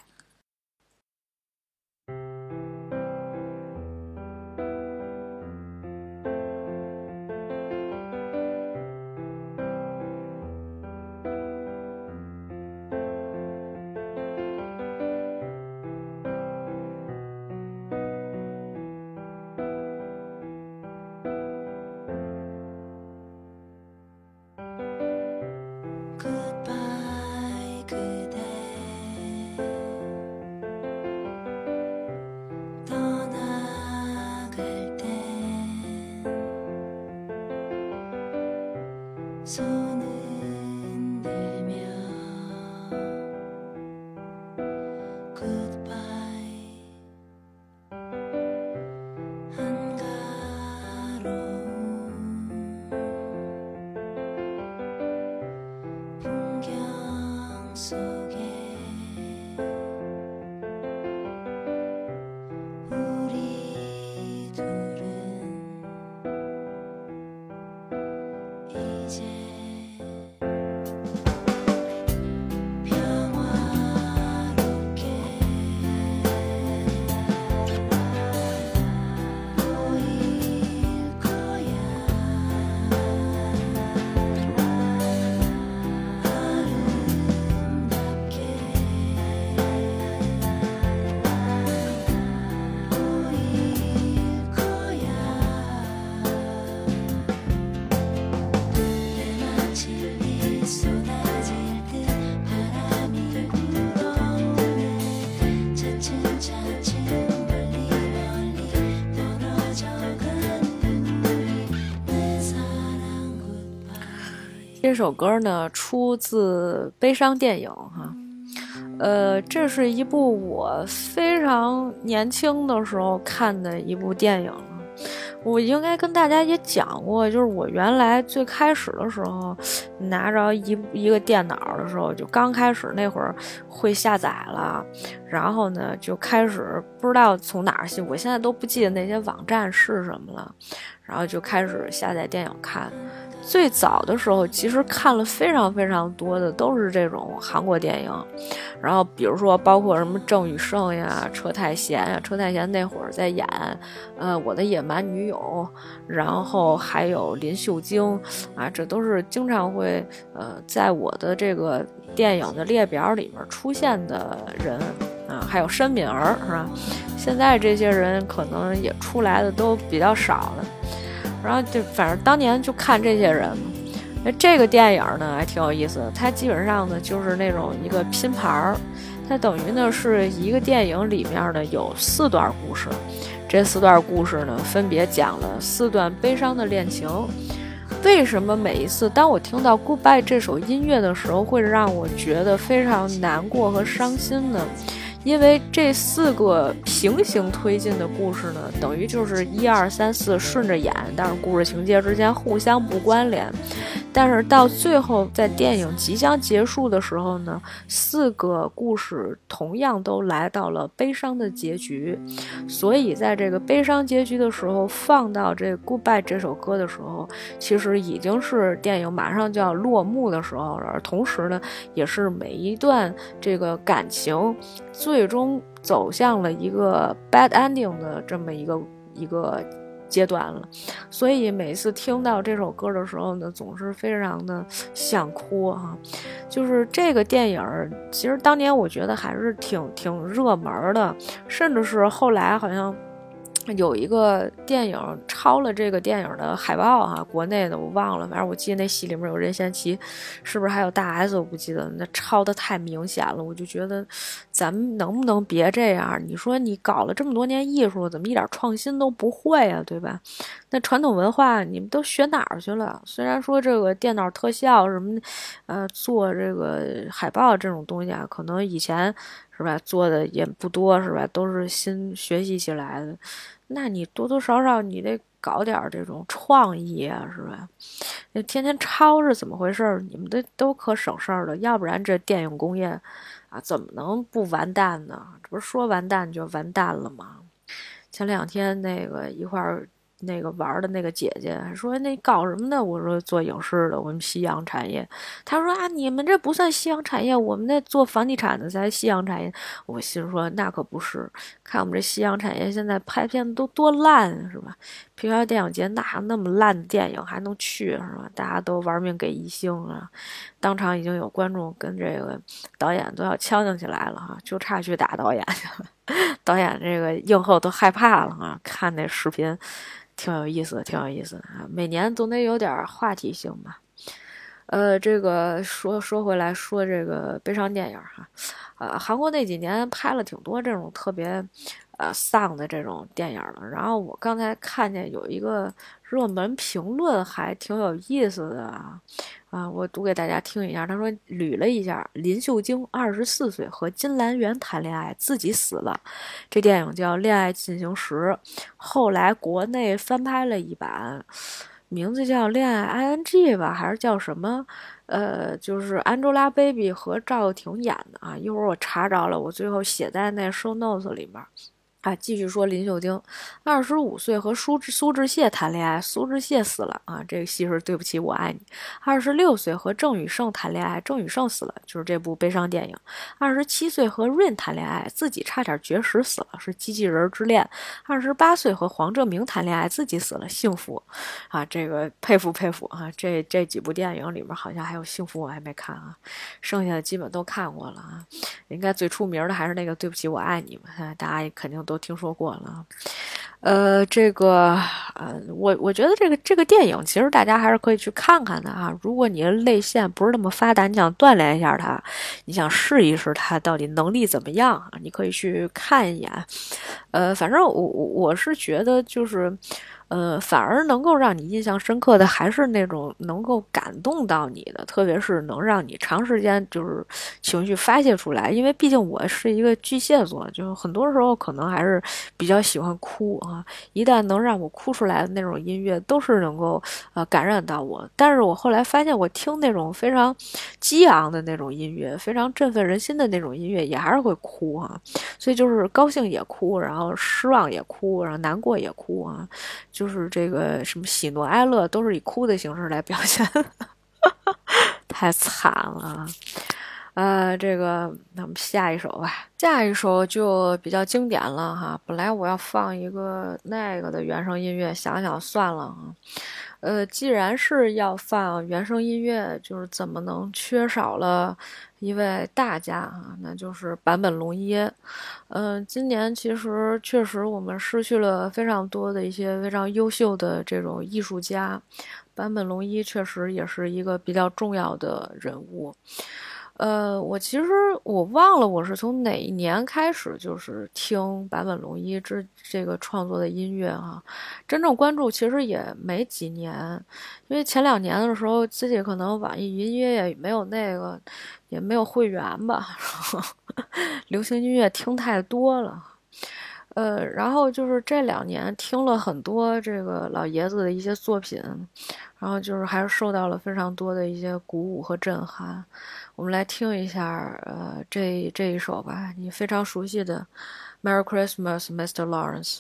这首歌呢，出自悲伤电影哈。呃，这是一部我非常年轻的时候看的一部电影。我应该跟大家也讲过，就是我原来最开始的时候拿着一一个电脑的时候，就刚开始那会儿会下载了，然后呢就开始不知道从哪儿去，我现在都不记得那些网站是什么了，然后就开始下载电影看。最早的时候，其实看了非常非常多的都是这种韩国电影，然后比如说包括什么郑宇盛呀、车太贤呀，车太贤那会儿在演，呃，我的野蛮女友，然后还有林秀晶，啊，这都是经常会呃在我的这个电影的列表里面出现的人，啊，还有申敏儿是吧？现在这些人可能也出来的都比较少了。然后就反正当年就看这些人，那这个电影呢还挺有意思的。它基本上呢就是那种一个拼盘儿，它等于呢是一个电影里面呢有四段故事，这四段故事呢分别讲了四段悲伤的恋情。为什么每一次当我听到《Goodbye》这首音乐的时候，会让我觉得非常难过和伤心呢？因为这四个平行推进的故事呢，等于就是一二三四顺着演，但是故事情节之间互相不关联。但是到最后，在电影即将结束的时候呢，四个故事同样都来到了悲伤的结局。所以在这个悲伤结局的时候，放到这《Goodbye》这首歌的时候，其实已经是电影马上就要落幕的时候了。同时呢，也是每一段这个感情最终走向了一个 bad ending 的这么一个一个。阶段了，所以每次听到这首歌的时候呢，总是非常的想哭哈。就是这个电影，其实当年我觉得还是挺挺热门的，甚至是后来好像。有一个电影抄了这个电影的海报哈，国内的我忘了，反正我记得那戏里面有任贤齐，是不是还有大 S？我不记得，那抄的太明显了，我就觉得咱们能不能别这样？你说你搞了这么多年艺术，怎么一点创新都不会啊？对吧？那传统文化你们都学哪儿去了？虽然说这个电脑特效什么，呃，做这个海报这种东西啊，可能以前是吧做的也不多是吧？都是新学习起来的。那你多多少少你得搞点这种创意啊，是吧？那天天抄是怎么回事？你们这都可省事儿了，要不然这电影工业啊怎么能不完蛋呢？这不是说完蛋就完蛋了吗？前两天那个一块儿。那个玩的那个姐姐说：“那搞什么呢？”我说：“做影视的，我们夕阳产业。”她说：“啊，你们这不算夕阳产业，我们那做房地产的才夕阳产业。”我心说：“那可不是，看我们这夕阳产业现在拍片子都多烂，是吧？平遥电影节哪那么烂的电影还能去，是吧？大家都玩命给一星啊！当场已经有观众跟这个导演都要呛呛起来了哈，就差去打导演去了。导演这个映后都害怕了啊，看那视频。”挺有意思的，挺有意思的啊！每年总得有点话题性吧。呃，这个说说回来，说这个悲伤电影哈，呃，韩国那几年拍了挺多这种特别呃丧的这种电影了。然后我刚才看见有一个热门评论，还挺有意思的啊。啊，我读给大家听一下。他说，捋了一下，林秀晶二十四岁和金兰元谈恋爱，自己死了。这电影叫《恋爱进行时》，后来国内翻拍了一版，名字叫《恋爱 ING》吧，还是叫什么？呃，就是 Angelababy 和赵又廷演的啊。一会儿我查着了，我最后写在那 show notes 里面。啊，继续说林秀晶，二十五岁和苏苏志燮谈恋爱，苏志燮死了啊。这个戏是对不起我爱你。二十六岁和郑宇盛谈恋爱，郑宇盛死了，就是这部悲伤电影。二十七岁和 Rain 谈恋爱，自己差点绝食死了，是机器人之恋。二十八岁和黄正明谈恋爱，自己死了，幸福啊。这个佩服佩服啊。这这几部电影里面好像还有幸福，我还没看啊，剩下的基本都看过了啊。应该最出名的还是那个对不起我爱你嘛，大家肯定都。都听说过了，呃，这个，呃，我我觉得这个这个电影其实大家还是可以去看看的啊。如果你的泪腺不是那么发达，你想锻炼一下它，你想试一试它到底能力怎么样啊？你可以去看一眼。呃，反正我我我是觉得就是。呃，反而能够让你印象深刻的还是那种能够感动到你的，特别是能让你长时间就是情绪发泄出来。因为毕竟我是一个巨蟹座，就很多时候可能还是比较喜欢哭啊。一旦能让我哭出来的那种音乐，都是能够呃感染到我。但是我后来发现，我听那种非常激昂的那种音乐，非常振奋人心的那种音乐，也还是会哭啊。所以就是高兴也哭，然后失望也哭，然后难过也哭啊。就就是这个什么喜怒哀乐都是以哭的形式来表现，太惨了。呃，这个那我们下一首吧，下一首就比较经典了哈。本来我要放一个那个的原声音乐，想想算了啊。呃，既然是要放原声音乐，就是怎么能缺少了一位大家啊？那就是坂本龙一。嗯，今年其实确实我们失去了非常多的一些非常优秀的这种艺术家，坂本龙一确实也是一个比较重要的人物。呃，我其实我忘了我是从哪一年开始就是听坂本龙一这这个创作的音乐哈，真正关注其实也没几年，因为前两年的时候自己可能网易云音乐也没有那个，也没有会员吧，流行音乐听太多了，呃，然后就是这两年听了很多这个老爷子的一些作品，然后就是还是受到了非常多的一些鼓舞和震撼。我们来听一下，呃，这这一首吧，你非常熟悉的《Merry Christmas, Mr. Lawrence》。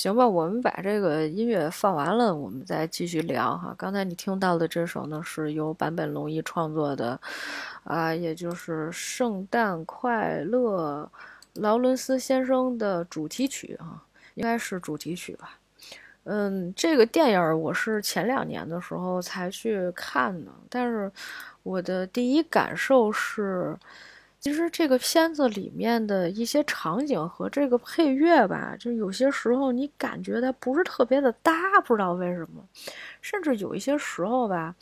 行吧，我们把这个音乐放完了，我们再继续聊哈。刚才你听到的这首呢，是由坂本龙一创作的，啊，也就是《圣诞快乐》劳伦斯先生的主题曲啊，应该是主题曲吧。嗯，这个电影我是前两年的时候才去看的，但是我的第一感受是。其实这个片子里面的一些场景和这个配乐吧，就有些时候你感觉它不是特别的搭，不知道为什么。甚至有一些时候吧，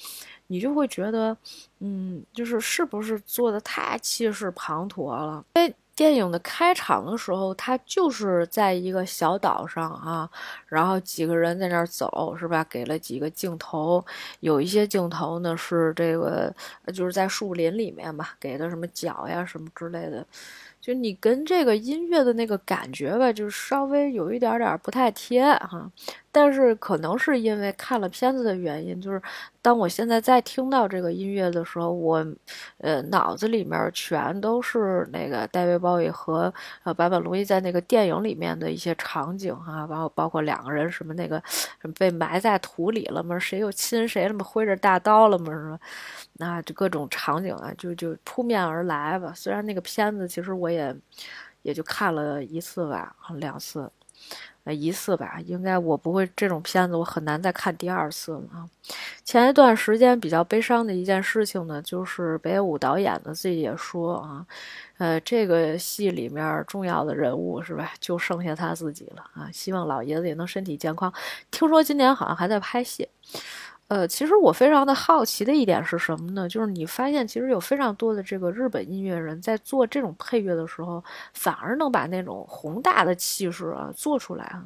你就会觉得，嗯，就是是不是做的太气势磅礴了？哎。电影的开场的时候，他就是在一个小岛上啊，然后几个人在那儿走，是吧？给了几个镜头，有一些镜头呢是这个，就是在树林里面吧，给的什么脚呀什么之类的。就你跟这个音乐的那个感觉吧，就稍微有一点点不太贴哈。但是可能是因为看了片子的原因，就是当我现在在听到这个音乐的时候，我呃脑子里面全都是那个戴维·鲍伊和呃坂本龙一在那个电影里面的一些场景哈，然后包括两个人什么那个被埋在土里了嘛，谁又亲谁了嘛，挥着大刀了嘛，什么？那就各种场景啊，就就扑面而来吧。虽然那个片子其实我也也就看了一次吧，两次。一次吧，应该我不会这种片子，我很难再看第二次了啊。前一段时间比较悲伤的一件事情呢，就是北野武导演呢自己也说啊，呃，这个戏里面重要的人物是吧，就剩下他自己了啊。希望老爷子也能身体健康。听说今年好像还在拍戏。呃，其实我非常的好奇的一点是什么呢？就是你发现其实有非常多的这个日本音乐人在做这种配乐的时候，反而能把那种宏大的气势啊做出来啊。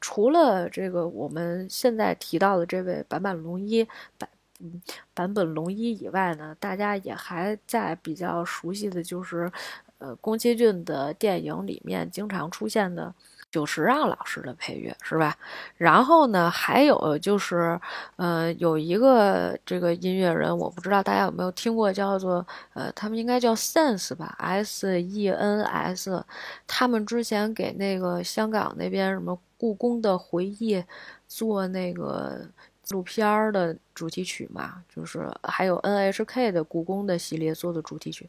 除了这个我们现在提到的这位坂本龙一坂嗯坂本龙一以外呢，大家也还在比较熟悉的就是，呃，宫崎骏的电影里面经常出现的。久石让老师的配乐是吧？然后呢，还有就是，呃，有一个这个音乐人，我不知道大家有没有听过，叫做呃，他们应该叫 Sense 吧，S E N S。他们之前给那个香港那边什么故宫的回忆做那个。纪录片儿的主题曲嘛，就是还有 NHK 的故宫的系列做的主题曲，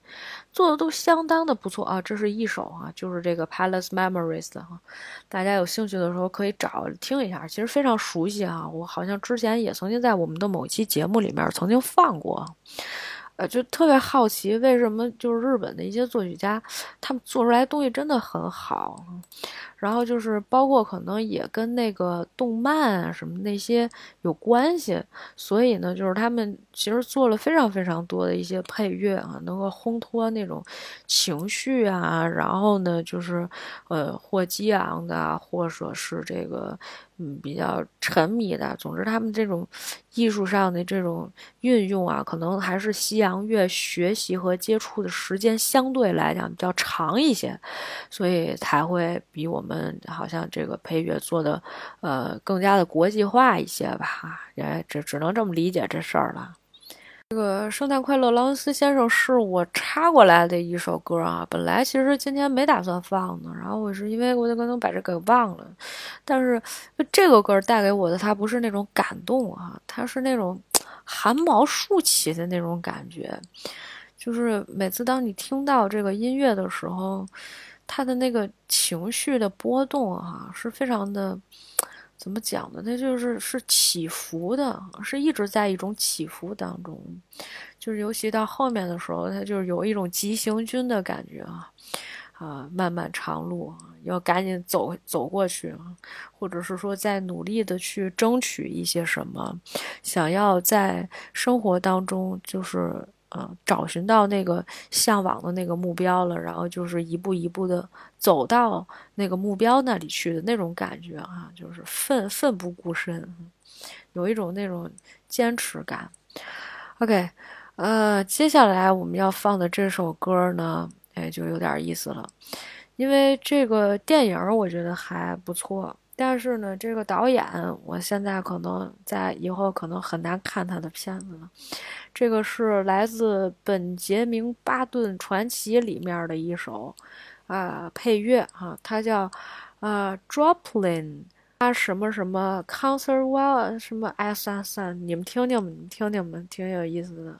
做的都相当的不错啊。这是一首啊，就是这个 Palace Memories 的哈，大家有兴趣的时候可以找听一下，其实非常熟悉啊。我好像之前也曾经在我们的某期节目里面曾经放过，呃，就特别好奇为什么就是日本的一些作曲家，他们做出来东西真的很好。然后就是包括可能也跟那个动漫啊什么那些有关系，所以呢，就是他们其实做了非常非常多的一些配乐啊，能够烘托那种情绪啊，然后呢，就是呃或激昂的，或者是这个。嗯，比较沉迷的。总之，他们这种艺术上的这种运用啊，可能还是西洋乐学习和接触的时间相对来讲比较长一些，所以才会比我们好像这个配乐做的呃更加的国际化一些吧。也只只能这么理解这事儿了。这个圣诞快乐，劳伦斯先生是我插过来的一首歌啊。本来其实今天没打算放的，然后我是因为我可能把这给忘了。但是这个歌带给我的，它不是那种感动啊，它是那种汗毛竖起的那种感觉。就是每次当你听到这个音乐的时候，它的那个情绪的波动啊，是非常的。怎么讲呢？它就是是起伏的，是一直在一种起伏当中，就是尤其到后面的时候，它就是有一种急行军的感觉啊，啊，漫漫长路要赶紧走走过去，或者是说在努力的去争取一些什么，想要在生活当中就是。嗯，找寻到那个向往的那个目标了，然后就是一步一步的走到那个目标那里去的那种感觉啊，就是奋奋不顾身，有一种那种坚持感。OK，呃，接下来我们要放的这首歌呢，哎，就有点意思了，因为这个电影我觉得还不错。但是呢，这个导演，我现在可能在以后可能很难看他的片子了。这个是来自《本杰明巴顿传奇》里面的一首啊配乐哈，它叫啊 Droplin，它什么什么 concert well 什么 s s n 你们听听，你们听听吧，挺有意思的。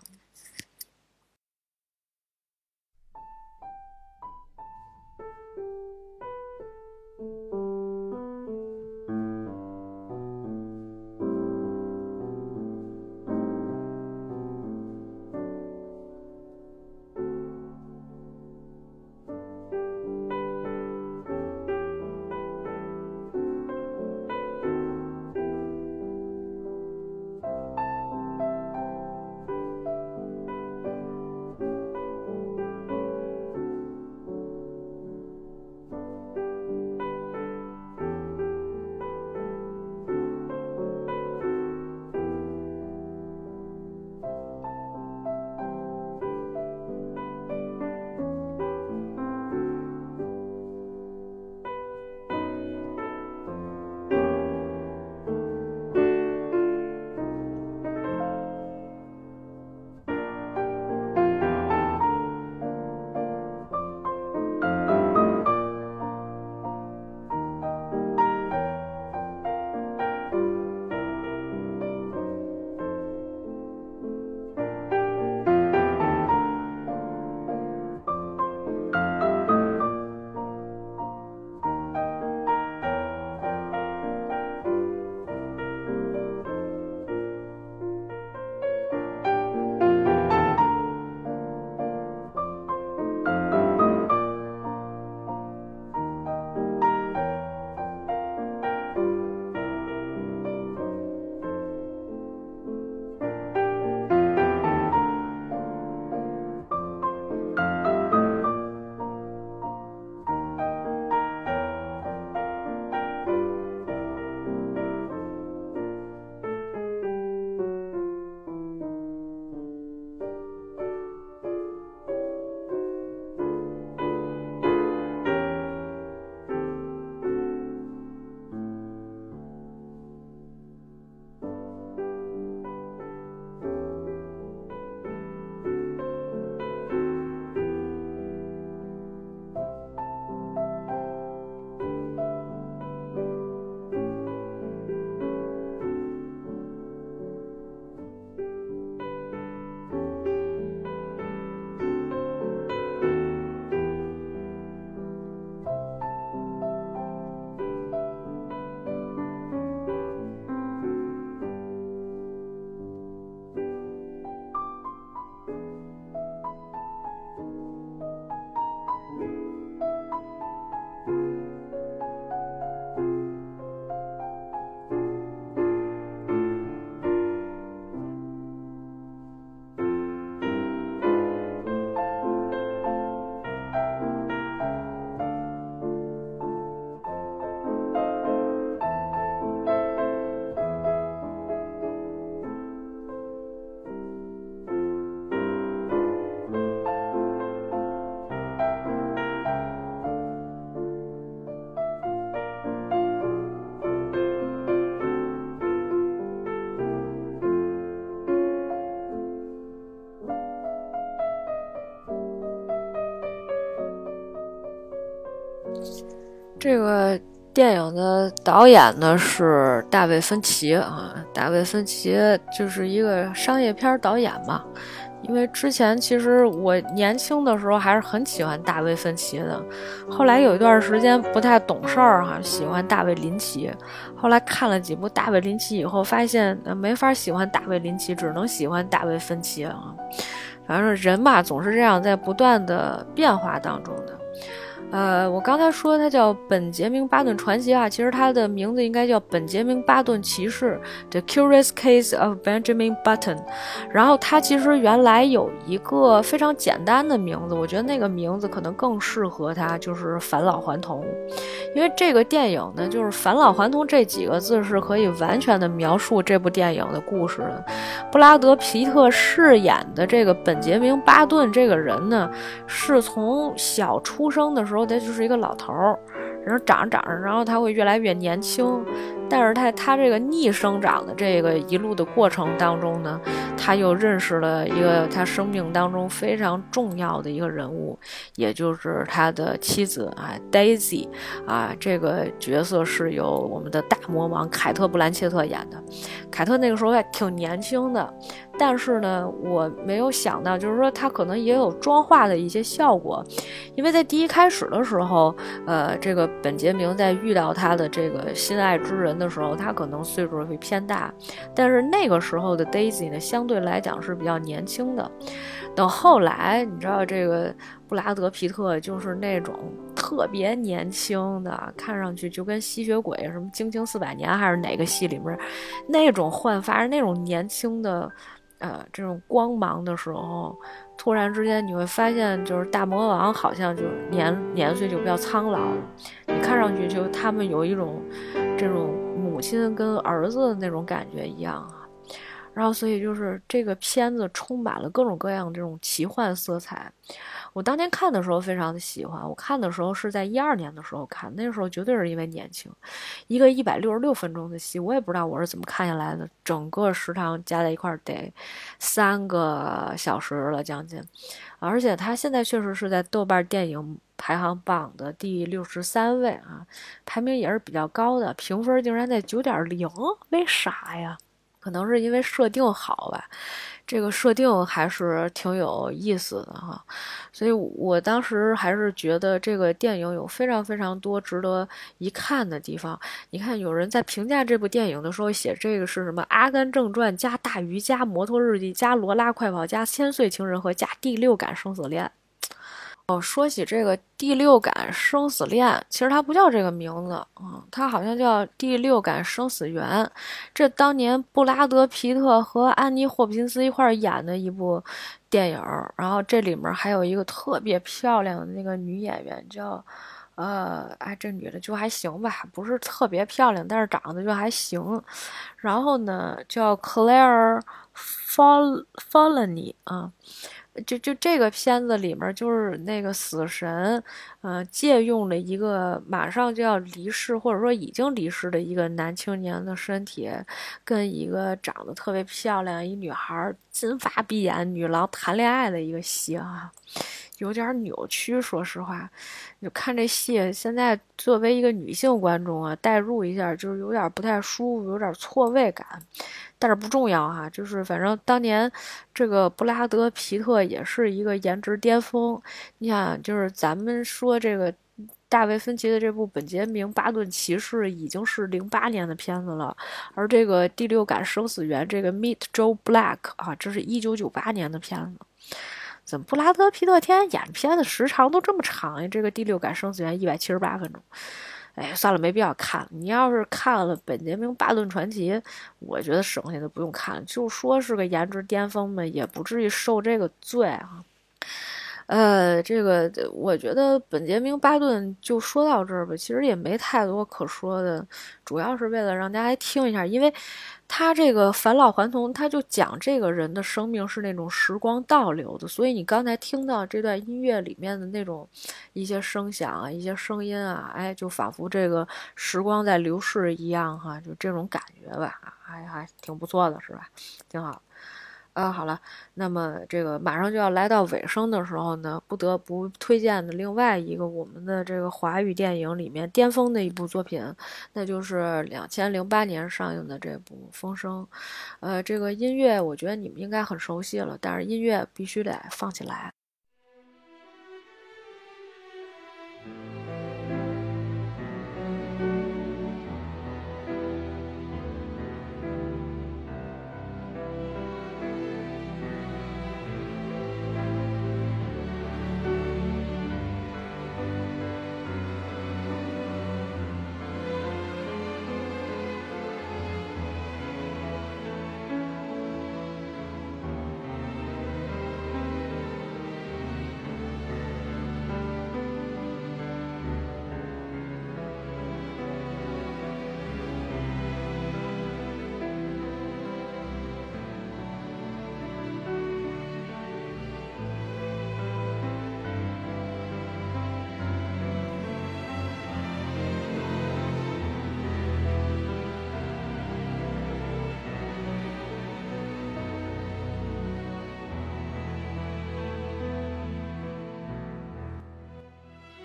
这个电影的导演呢是大卫芬奇啊，大卫芬奇就是一个商业片导演嘛。因为之前其实我年轻的时候还是很喜欢大卫芬奇的，后来有一段时间不太懂事儿哈，喜欢大卫林奇。后来看了几部大卫林奇以后，发现没法喜欢大卫林奇，只能喜欢大卫芬奇啊。反正人吧，总是这样在不断的变化当中的。呃，我刚才说他叫本杰明·巴顿传奇啊，其实他的名字应该叫本杰明·巴顿骑士，The Curious Case of Benjamin Button。然后他其实原来有一个非常简单的名字，我觉得那个名字可能更适合他，就是返老还童。因为这个电影呢，就是返老还童这几个字是可以完全的描述这部电影的故事的。布拉德·皮特饰演的这个本杰明·巴顿这个人呢，是从小出生的时候。他就是一个老头儿，然后长着长着，然后他会越来越年轻。但是他他这个逆生长的这个一路的过程当中呢，他又认识了一个他生命当中非常重要的一个人物，也就是他的妻子啊，Daisy 啊，这个角色是由我们的大魔王凯特·布兰切特演的。凯特那个时候还挺年轻的。但是呢，我没有想到，就是说他可能也有妆化的一些效果，因为在第一开始的时候，呃，这个本杰明在遇到他的这个心爱之人的时候，他可能岁数会偏大，但是那个时候的 Daisy 呢，相对来讲是比较年轻的。等后来，你知道这个布拉德皮特就是那种特别年轻的，看上去就跟吸血鬼什么《惊情四百年》还是哪个戏里面那种焕发着那种年轻的。呃，这种光芒的时候，突然之间你会发现，就是大魔王好像就年年岁就比较苍老，你看上去就他们有一种这种母亲跟儿子的那种感觉一样啊。然后，所以就是这个片子充满了各种各样这种奇幻色彩。我当年看的时候非常的喜欢，我看的时候是在一二年的时候看，那时候绝对是因为年轻。一个一百六十六分钟的戏，我也不知道我是怎么看下来的，整个时长加在一块得三个小时了将近，而且它现在确实是在豆瓣电影排行榜的第六十三位啊，排名也是比较高的，评分竟然在九点零，为啥呀？可能是因为设定好吧。这个设定还是挺有意思的哈，所以我当时还是觉得这个电影有非常非常多值得一看的地方。你看，有人在评价这部电影的时候写这个是什么《阿甘正传》加《大鱼》加《摩托日记》加《罗拉快跑》加《千岁情人》和加《第六感生死恋》。哦，说起这个《第六感生死恋》，其实它不叫这个名字啊，它好像叫《第六感生死缘》。这当年布拉德·皮特和安妮·霍普金斯一块演的一部电影，然后这里面还有一个特别漂亮的那个女演员，叫呃，哎，这女的就还行吧，不是特别漂亮，但是长得就还行。然后呢，叫 Claire Folany 啊。就就这个片子里面，就是那个死神，呃，借用了一个马上就要离世或者说已经离世的一个男青年的身体，跟一个长得特别漂亮一女孩金发碧眼女郎谈恋爱的一个戏啊，有点扭曲。说实话，就看这戏，现在作为一个女性观众啊，代入一下，就是有点不太舒服，有点错位感。但是不重要哈，就是反正当年这个布拉德皮特也是一个颜值巅峰。你想，就是咱们说这个大卫芬奇的这部《本杰明巴顿骑士》已经是零八年的片子了，而这个《第六感生死缘》这个 Meet Joe Black 啊，这是一九九八年的片子。怎么布拉德皮特天天演片子时长都这么长呀？这个《第六感生死缘》一百七十八分钟。哎，算了，没必要看。你要是看了《本杰明·巴顿传奇》，我觉得省下的不用看了。就说是个颜值巅峰嘛，也不至于受这个罪啊。呃，这个我觉得本杰明·巴顿就说到这儿吧，其实也没太多可说的，主要是为了让大家听一下，因为。他这个返老还童，他就讲这个人的生命是那种时光倒流的，所以你刚才听到这段音乐里面的那种一些声响啊，一些声音啊，哎，就仿佛这个时光在流逝一样，哈，就这种感觉吧，还还挺不错的，是吧？挺好。啊，好了，那么这个马上就要来到尾声的时候呢，不得不推荐的另外一个我们的这个华语电影里面巅峰的一部作品，那就是两千零八年上映的这部《风声》。呃，这个音乐我觉得你们应该很熟悉了，但是音乐必须得放起来。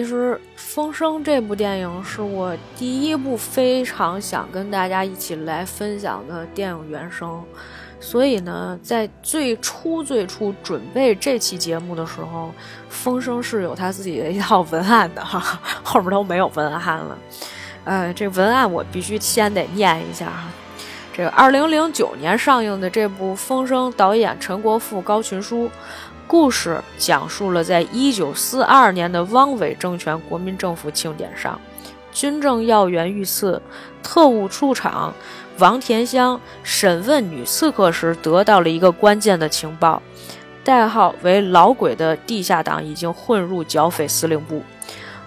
其实《风声》这部电影是我第一部非常想跟大家一起来分享的电影原声，所以呢，在最初最初准备这期节目的时候，《风声》是有他自己的一套文案的哈，后面都没有文案了。呃，这文案我必须先得念一下哈。这个二零零九年上映的这部《风声》，导演陈国富、高群书。故事讲述了在一九四二年的汪伪政权国民政府庆典上，军政要员遇刺，特务出场，王田香审问女刺客时得到了一个关键的情报，代号为“老鬼”的地下党已经混入剿匪司令部。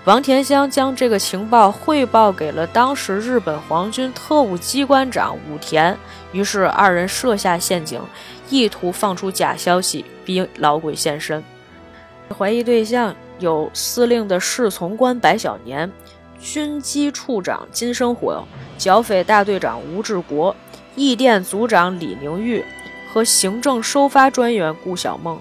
王田香将这个情报汇报给了当时日本皇军特务机关长武田，于是二人设下陷阱。意图放出假消息，逼老鬼现身。怀疑对象有司令的侍从官白小年、军机处长金生火、剿匪大队长吴志国、义电组长李宁玉和行政收发专员顾小梦。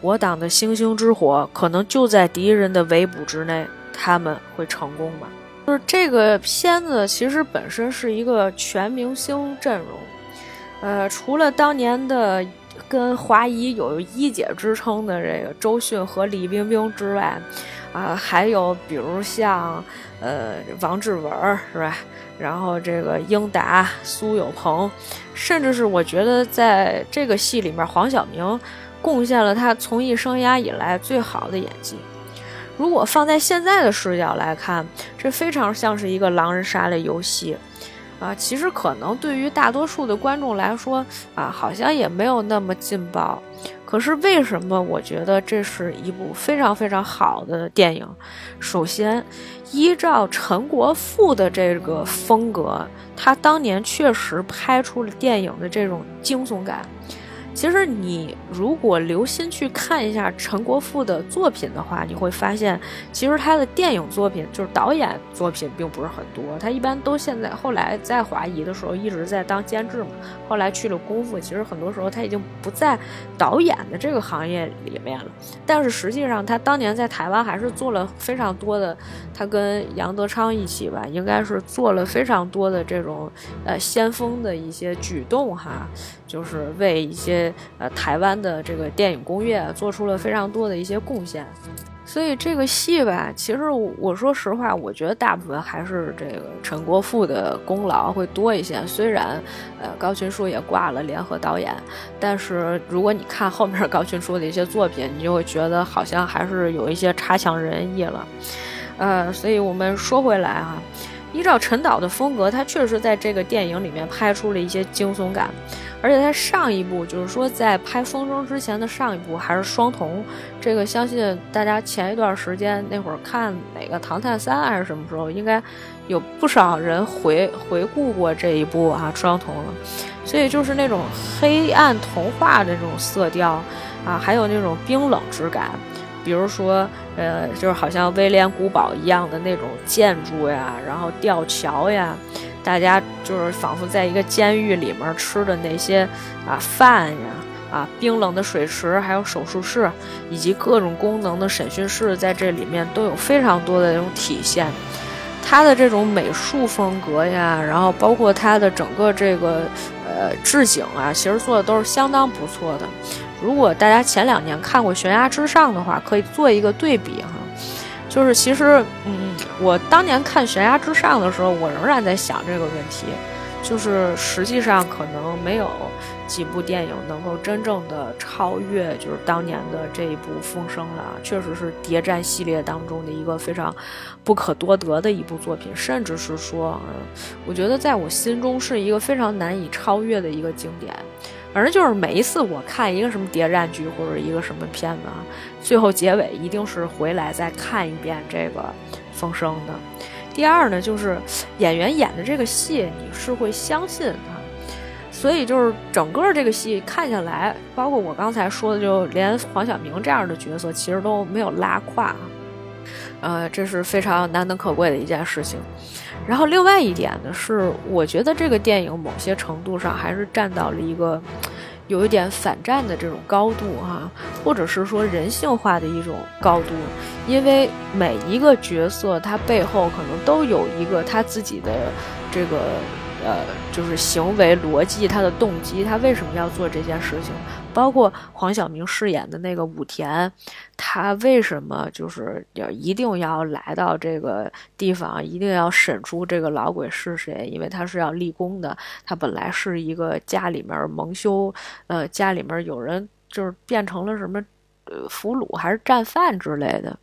我党的星星之火可能就在敌人的围捕之内，他们会成功吗？就是这个片子其实本身是一个全明星阵容。呃，除了当年的跟华谊有一姐之称的这个周迅和李冰冰之外，啊，还有比如像呃王志文是吧？然后这个英达、苏有朋，甚至是我觉得在这个戏里面，黄晓明贡献了他从艺生涯以来最好的演技。如果放在现在的视角来看，这非常像是一个狼人杀的游戏。啊，其实可能对于大多数的观众来说，啊，好像也没有那么劲爆。可是为什么我觉得这是一部非常非常好的电影？首先，依照陈国富的这个风格，他当年确实拍出了电影的这种惊悚感。其实你如果留心去看一下陈国富的作品的话，你会发现，其实他的电影作品就是导演作品并不是很多。他一般都现在后来在华谊的时候一直在当监制嘛，后来去了功夫，其实很多时候他已经不在导演的这个行业里面了。但是实际上他当年在台湾还是做了非常多的，他跟杨德昌一起吧，应该是做了非常多的这种呃先锋的一些举动哈。就是为一些呃台湾的这个电影工业做出了非常多的一些贡献，所以这个戏吧，其实我说实话，我觉得大部分还是这个陈国富的功劳会多一些。虽然呃高群书也挂了联合导演，但是如果你看后面高群书的一些作品，你就会觉得好像还是有一些差强人意了。呃，所以我们说回来哈，依照陈导的风格，他确实在这个电影里面拍出了一些惊悚感。而且他上一部就是说，在拍《风声》之前的上一部还是《双瞳》，这个相信大家前一段时间那会儿看哪个《唐探三》还是什么时候，应该有不少人回回顾过这一部啊《双瞳》了。所以就是那种黑暗童话的这种色调啊，还有那种冰冷之感，比如说呃，就是好像威廉古堡一样的那种建筑呀，然后吊桥呀。大家就是仿佛在一个监狱里面吃的那些啊饭呀啊冰冷的水池，还有手术室以及各种功能的审讯室，在这里面都有非常多的这种体现。它的这种美术风格呀，然后包括它的整个这个呃置景啊，其实做的都是相当不错的。如果大家前两年看过《悬崖之上》的话，可以做一个对比哈。就是其实，嗯，我当年看《悬崖之上》的时候，我仍然在想这个问题，就是实际上可能没有几部电影能够真正的超越，就是当年的这一部《风声》了。确实是谍战系列当中的一个非常不可多得的一部作品，甚至是说，嗯，我觉得在我心中是一个非常难以超越的一个经典。反正就是每一次我看一个什么谍战剧或者一个什么片子啊，最后结尾一定是回来再看一遍这个《风声》的。第二呢，就是演员演的这个戏你是会相信他，所以就是整个这个戏看下来，包括我刚才说的，就连黄晓明这样的角色其实都没有拉胯，呃，这是非常难能可贵的一件事情。然后，另外一点呢是，我觉得这个电影某些程度上还是站到了一个有一点反战的这种高度哈，或者是说人性化的一种高度，因为每一个角色他背后可能都有一个他自己的这个。呃，就是行为逻辑，他的动机，他为什么要做这件事情？包括黄晓明饰演的那个武田，他为什么就是要一定要来到这个地方，一定要审出这个老鬼是谁？因为他是要立功的。他本来是一个家里面蒙羞，呃，家里面有人就是变成了什么？俘虏还是战犯之类的，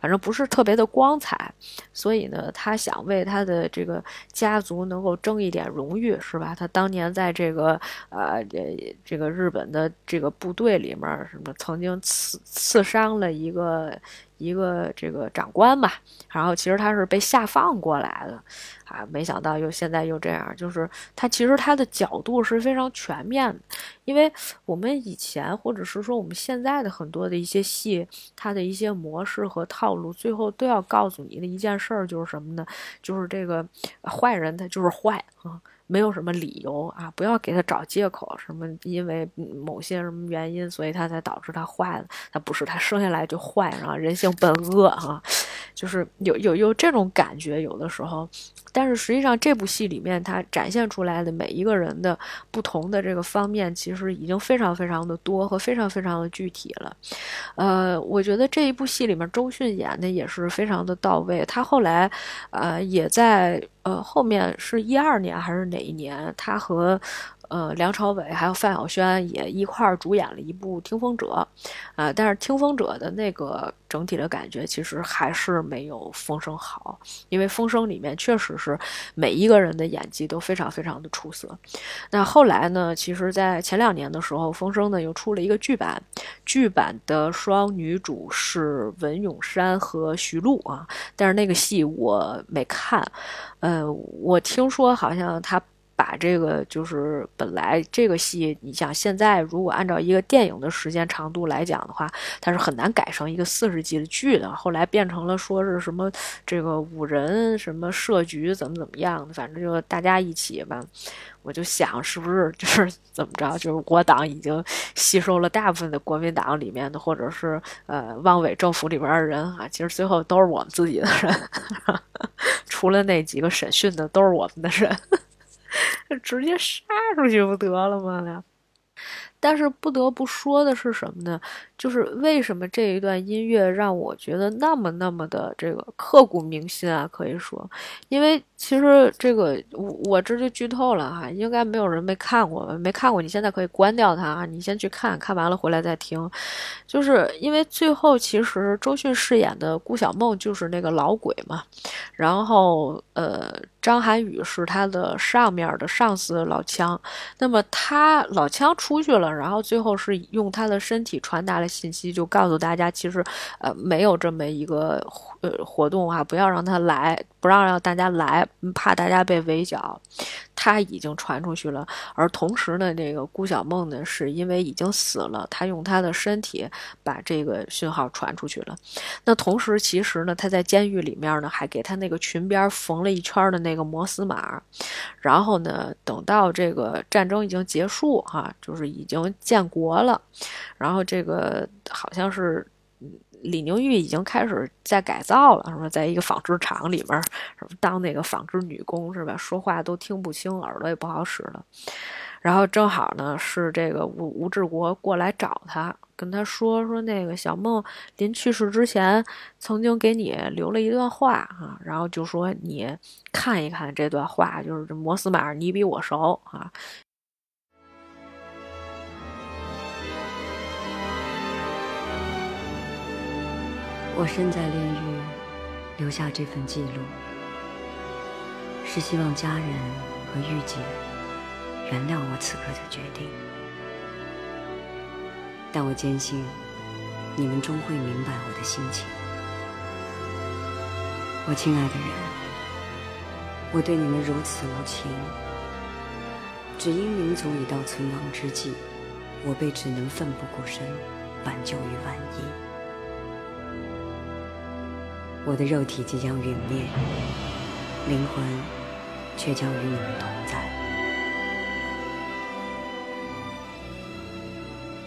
反正不是特别的光彩，所以呢，他想为他的这个家族能够争一点荣誉，是吧？他当年在这个呃这这个日本的这个部队里面，什么曾经刺刺伤了一个。一个这个长官吧，然后其实他是被下放过来的，啊，没想到又现在又这样，就是他其实他的角度是非常全面的，因为我们以前或者是说我们现在的很多的一些戏，它的一些模式和套路，最后都要告诉你的一件事儿就是什么呢？就是这个坏人他就是坏啊。没有什么理由啊，不要给他找借口，什么因为某些什么原因，所以他才导致他坏了。他不是他生下来就坏，啊人性本恶啊，就是有有有这种感觉，有的时候。但是实际上，这部戏里面他展现出来的每一个人的不同的这个方面，其实已经非常非常的多和非常非常的具体了。呃，我觉得这一部戏里面周迅演的也是非常的到位。他后来，呃，也在呃后面是一二年还是哪一年，他和。呃，梁朝伟还有范晓萱也一块儿主演了一部《听风者》，啊，但是《听风者》的那个整体的感觉其实还是没有《风声》好，因为《风声》里面确实是每一个人的演技都非常非常的出色。那后来呢，其实，在前两年的时候，《风声》呢又出了一个剧版，剧版的双女主是文咏珊和徐璐啊，但是那个戏我没看，呃，我听说好像他。把这个就是本来这个戏，你想现在如果按照一个电影的时间长度来讲的话，它是很难改成一个四十集的剧的。后来变成了说是什么这个五人什么设局怎么怎么样的，反正就大家一起吧。我就想是不是就是怎么着，就是我党已经吸收了大部分的国民党里面的，或者是呃汪伪政府里边的人啊，其实最后都是我们自己的人，除了那几个审讯的都是我们的人。直接杀出去不得了吗？但是不得不说的是什么呢？就是为什么这一段音乐让我觉得那么那么的这个刻骨铭心啊？可以说，因为其实这个我我这就剧透了哈，应该没有人没看过，没看过你现在可以关掉它啊，你先去看看完了回来再听。就是因为最后其实周迅饰演的顾小梦就是那个老鬼嘛，然后呃张涵予是他的上面的上司老枪，那么他老枪出去了，然后最后是用他的身体传达了。信息就告诉大家，其实，呃，没有这么一个呃活动啊，不要让他来，不让让大家来，怕大家被围剿。他已经传出去了，而同时呢，这个顾小梦呢，是因为已经死了，他用他的身体把这个讯号传出去了。那同时，其实呢，他在监狱里面呢，还给他那个裙边缝了一圈的那个摩斯码。然后呢，等到这个战争已经结束，哈，就是已经建国了，然后这个好像是。李宁玉已经开始在改造了，是吧？在一个纺织厂里面，当那个纺织女工，是吧？说话都听不清，耳朵也不好使了。然后正好呢，是这个吴吴志国过来找他，跟他说说那个小梦临去世之前曾经给你留了一段话啊，然后就说你看一看这段话，就是这摩斯码你比我熟啊。我身在炼狱，留下这份记录，是希望家人和玉姐原谅我此刻的决定。但我坚信，你们终会明白我的心情。我亲爱的人，我对你们如此无情，只因民族已到存亡之际，我辈只能奋不顾身，挽救于万一。我的肉体即将陨灭，灵魂却将与你们同在。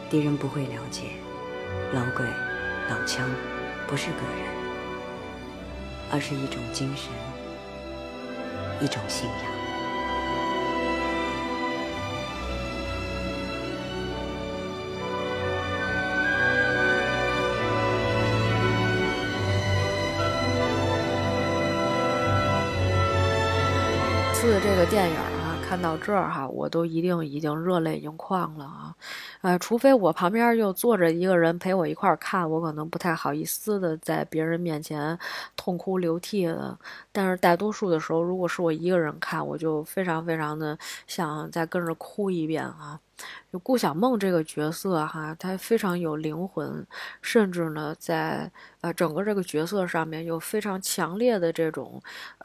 敌人不会了解，老鬼、老枪不是个人，而是一种精神，一种信仰。电影啊，看到这儿哈，我都一定已经热泪盈眶了啊，呃，除非我旁边又坐着一个人陪我一块儿看，我可能不太好意思的在别人面前痛哭流涕的。但是大多数的时候，如果是我一个人看，我就非常非常的想再跟着哭一遍啊。就顾小梦这个角色哈，她非常有灵魂，甚至呢，在呃整个这个角色上面有非常强烈的这种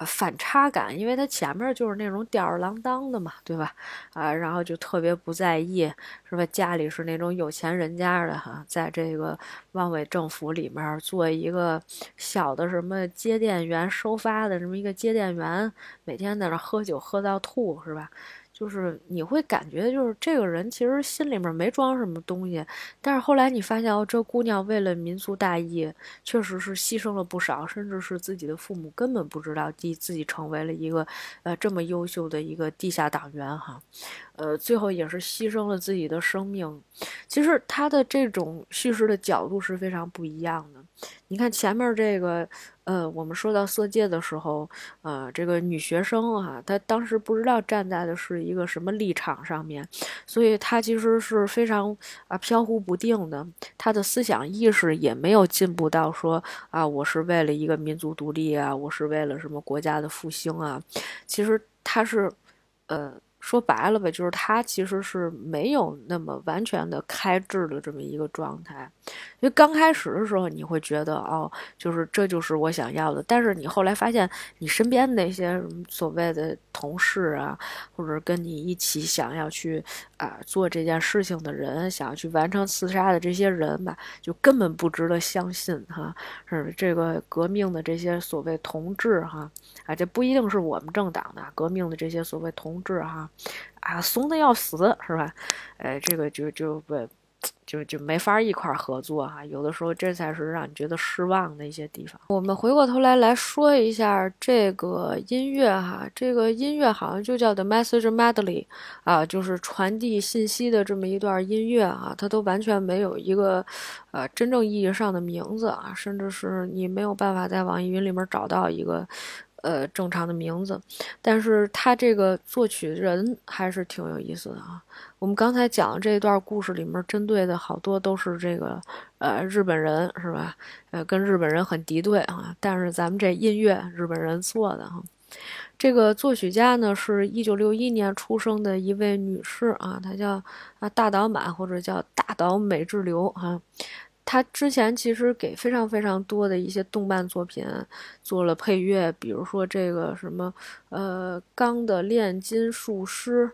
反差感，因为她前面就是那种吊儿郎当的嘛，对吧？啊，然后就特别不在意，是吧？家里是那种有钱人家的哈，在这个汪伪政府里面做一个小的什么接电员收发的这么一个接电员，每天在那喝酒喝到吐，是吧？就是你会感觉，就是这个人其实心里面没装什么东西，但是后来你发现哦，这姑娘为了民族大义，确实是牺牲了不少，甚至是自己的父母根本不知道自自己成为了一个呃这么优秀的一个地下党员哈，呃，最后也是牺牲了自己的生命。其实他的这种叙事的角度是非常不一样的。你看前面这个。呃，我们说到色戒的时候，呃，这个女学生啊，她当时不知道站在的是一个什么立场上面，所以她其实是非常啊飘忽不定的，她的思想意识也没有进步到说啊，我是为了一个民族独立啊，我是为了什么国家的复兴啊，其实她是，呃。说白了吧，就是他其实是没有那么完全的开智的这么一个状态，因为刚开始的时候你会觉得哦，就是这就是我想要的，但是你后来发现你身边那些所谓的同事啊，或者跟你一起想要去啊做这件事情的人，想要去完成刺杀的这些人吧，就根本不值得相信哈，是这个革命的这些所谓同志哈，啊，这不一定是我们政党的革命的这些所谓同志哈。啊，怂的要死，是吧？哎，这个就就不就就没法一块合作哈。有的时候，这才是让你觉得失望的一些地方。我们回过头来来说一下这个音乐哈，这个音乐好像就叫 The Message Medley 啊，就是传递信息的这么一段音乐啊，它都完全没有一个呃真正意义上的名字啊，甚至是你没有办法在网易云里面找到一个。呃，正常的名字，但是他这个作曲人还是挺有意思的啊。我们刚才讲的这段故事里面，针对的好多都是这个呃日本人，是吧？呃，跟日本人很敌对啊。但是咱们这音乐，日本人做的哈。这个作曲家呢，是一九六一年出生的一位女士啊，她叫啊大岛满，或者叫大岛美智流啊。他之前其实给非常非常多的一些动漫作品做了配乐，比如说这个什么呃《钢的炼金术师》，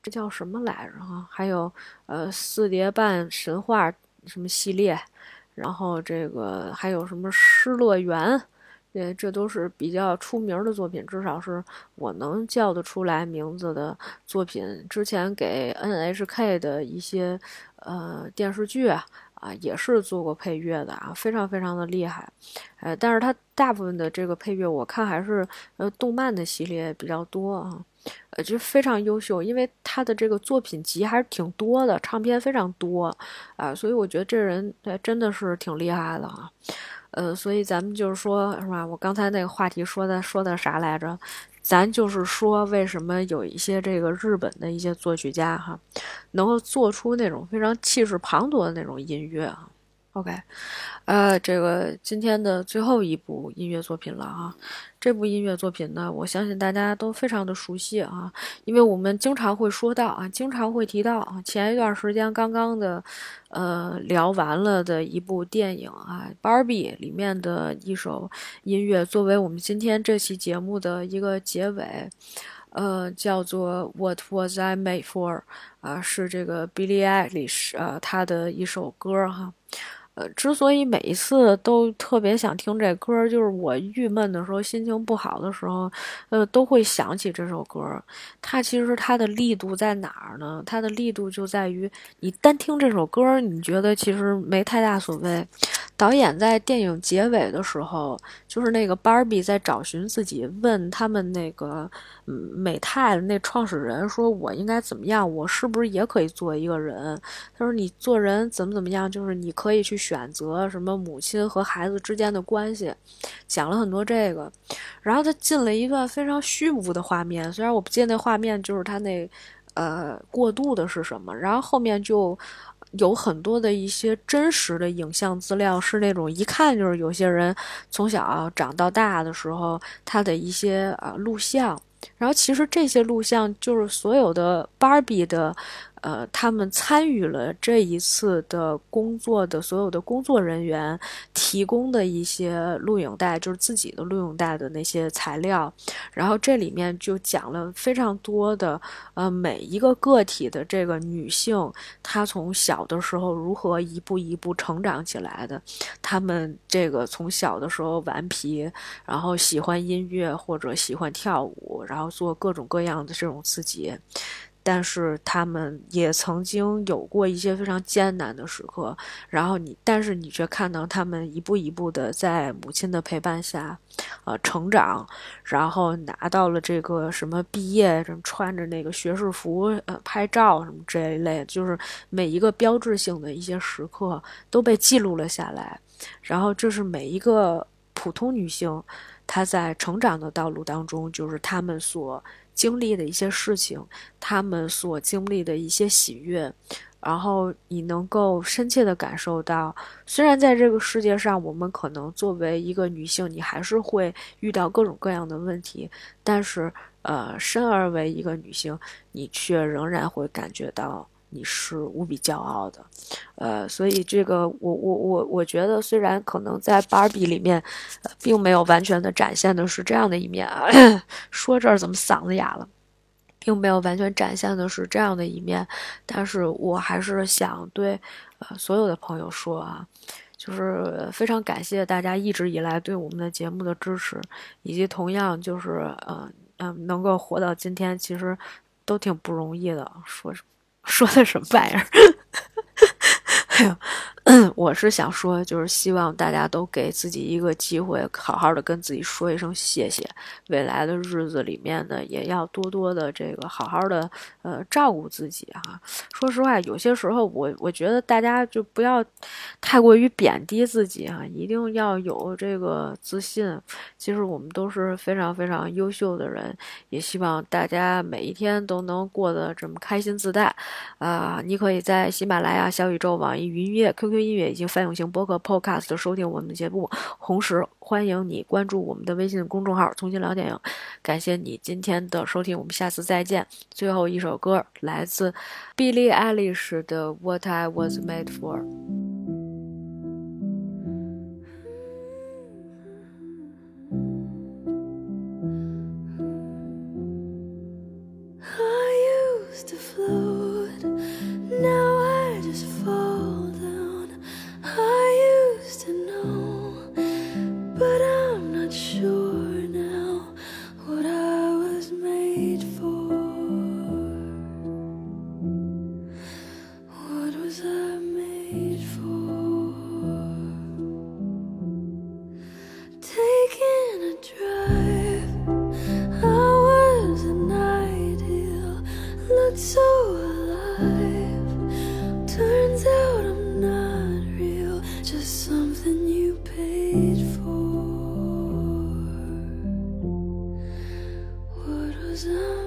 这叫什么来着哈？还有呃《四叠半神话》什么系列，然后这个还有什么《失乐园》，呃，这都是比较出名的作品，至少是我能叫得出来名字的作品。之前给 NHK 的一些呃电视剧。啊，啊也是做过配乐的啊，非常非常的厉害，呃，但是他大部分的这个配乐，我看还是呃动漫的系列比较多啊，呃，就非常优秀，因为他的这个作品集还是挺多的，唱片非常多啊，所以我觉得这人真的是挺厉害的啊，呃，所以咱们就是说，是吧？我刚才那个话题说的说的啥来着？咱就是说，为什么有一些这个日本的一些作曲家哈，能够做出那种非常气势磅礴的那种音乐啊？OK，呃，这个今天的最后一部音乐作品了啊。这部音乐作品呢，我相信大家都非常的熟悉啊，因为我们经常会说到啊，经常会提到啊。前一段时间刚刚的，呃，聊完了的一部电影啊，《Barbie》里面的一首音乐，作为我们今天这期节目的一个结尾，呃，叫做《What Was I Made For》啊，是这个 Billie Eilish 啊，她的一首歌哈。呃，之所以每一次都特别想听这歌，就是我郁闷的时候、心情不好的时候，呃，都会想起这首歌。它其实它的力度在哪儿呢？它的力度就在于你单听这首歌，你觉得其实没太大所谓。导演在电影结尾的时候，就是那个芭比在找寻自己，问他们那个嗯美泰那创始人说：“我应该怎么样？我是不是也可以做一个人？”他说：“你做人怎么怎么样？就是你可以去选择什么母亲和孩子之间的关系，讲了很多这个。然后他进了一段非常虚无的画面，虽然我不记得那画面就是他那呃过渡的是什么，然后后面就。”有很多的一些真实的影像资料，是那种一看就是有些人从小长到大的时候，他的一些啊录像。然后其实这些录像就是所有的芭比的。呃，他们参与了这一次的工作的所有的工作人员提供的一些录影带，就是自己的录影带的那些材料，然后这里面就讲了非常多的，呃，每一个个体的这个女性，她从小的时候如何一步一步成长起来的，她们这个从小的时候顽皮，然后喜欢音乐或者喜欢跳舞，然后做各种各样的这种自己。但是他们也曾经有过一些非常艰难的时刻，然后你，但是你却看到他们一步一步的在母亲的陪伴下，呃，成长，然后拿到了这个什么毕业，什么穿着那个学士服，呃，拍照什么这一类，就是每一个标志性的一些时刻都被记录了下来，然后这是每一个普通女性她在成长的道路当中，就是她们所。经历的一些事情，他们所经历的一些喜悦，然后你能够深切的感受到，虽然在这个世界上，我们可能作为一个女性，你还是会遇到各种各样的问题，但是，呃，生而为一个女性，你却仍然会感觉到。你是无比骄傲的，呃，所以这个我我我我觉得，虽然可能在芭比里面，并没有完全的展现的是这样的一面啊，说这儿怎么嗓子哑了，并没有完全展现的是这样的一面，但是我还是想对呃所有的朋友说啊，就是非常感谢大家一直以来对我们的节目的支持，以及同样就是呃嗯能够活到今天，其实都挺不容易的，说。说的什么玩意儿？哎呦！我是想说，就是希望大家都给自己一个机会，好好的跟自己说一声谢谢。未来的日子里面呢，也要多多的这个好好的呃照顾自己哈。说实话，有些时候我我觉得大家就不要太过于贬低自己哈，一定要有这个自信。其实我们都是非常非常优秀的人，也希望大家每一天都能过得这么开心自在啊！你可以在喜马拉雅、小宇宙、网易云音乐、QQ。音乐以及泛用型播客 Podcast 收听我们的节目，同时欢迎你关注我们的微信公众号“重新聊电影”。感谢你今天的收听，我们下次再见。最后一首歌来自 Billie Eilish 的《What I Was Made For》。to float now i just fall. to know, but I'm not sure now what I was made for. What was I made for? Taking a drive, I was an ideal, looked so. goes on.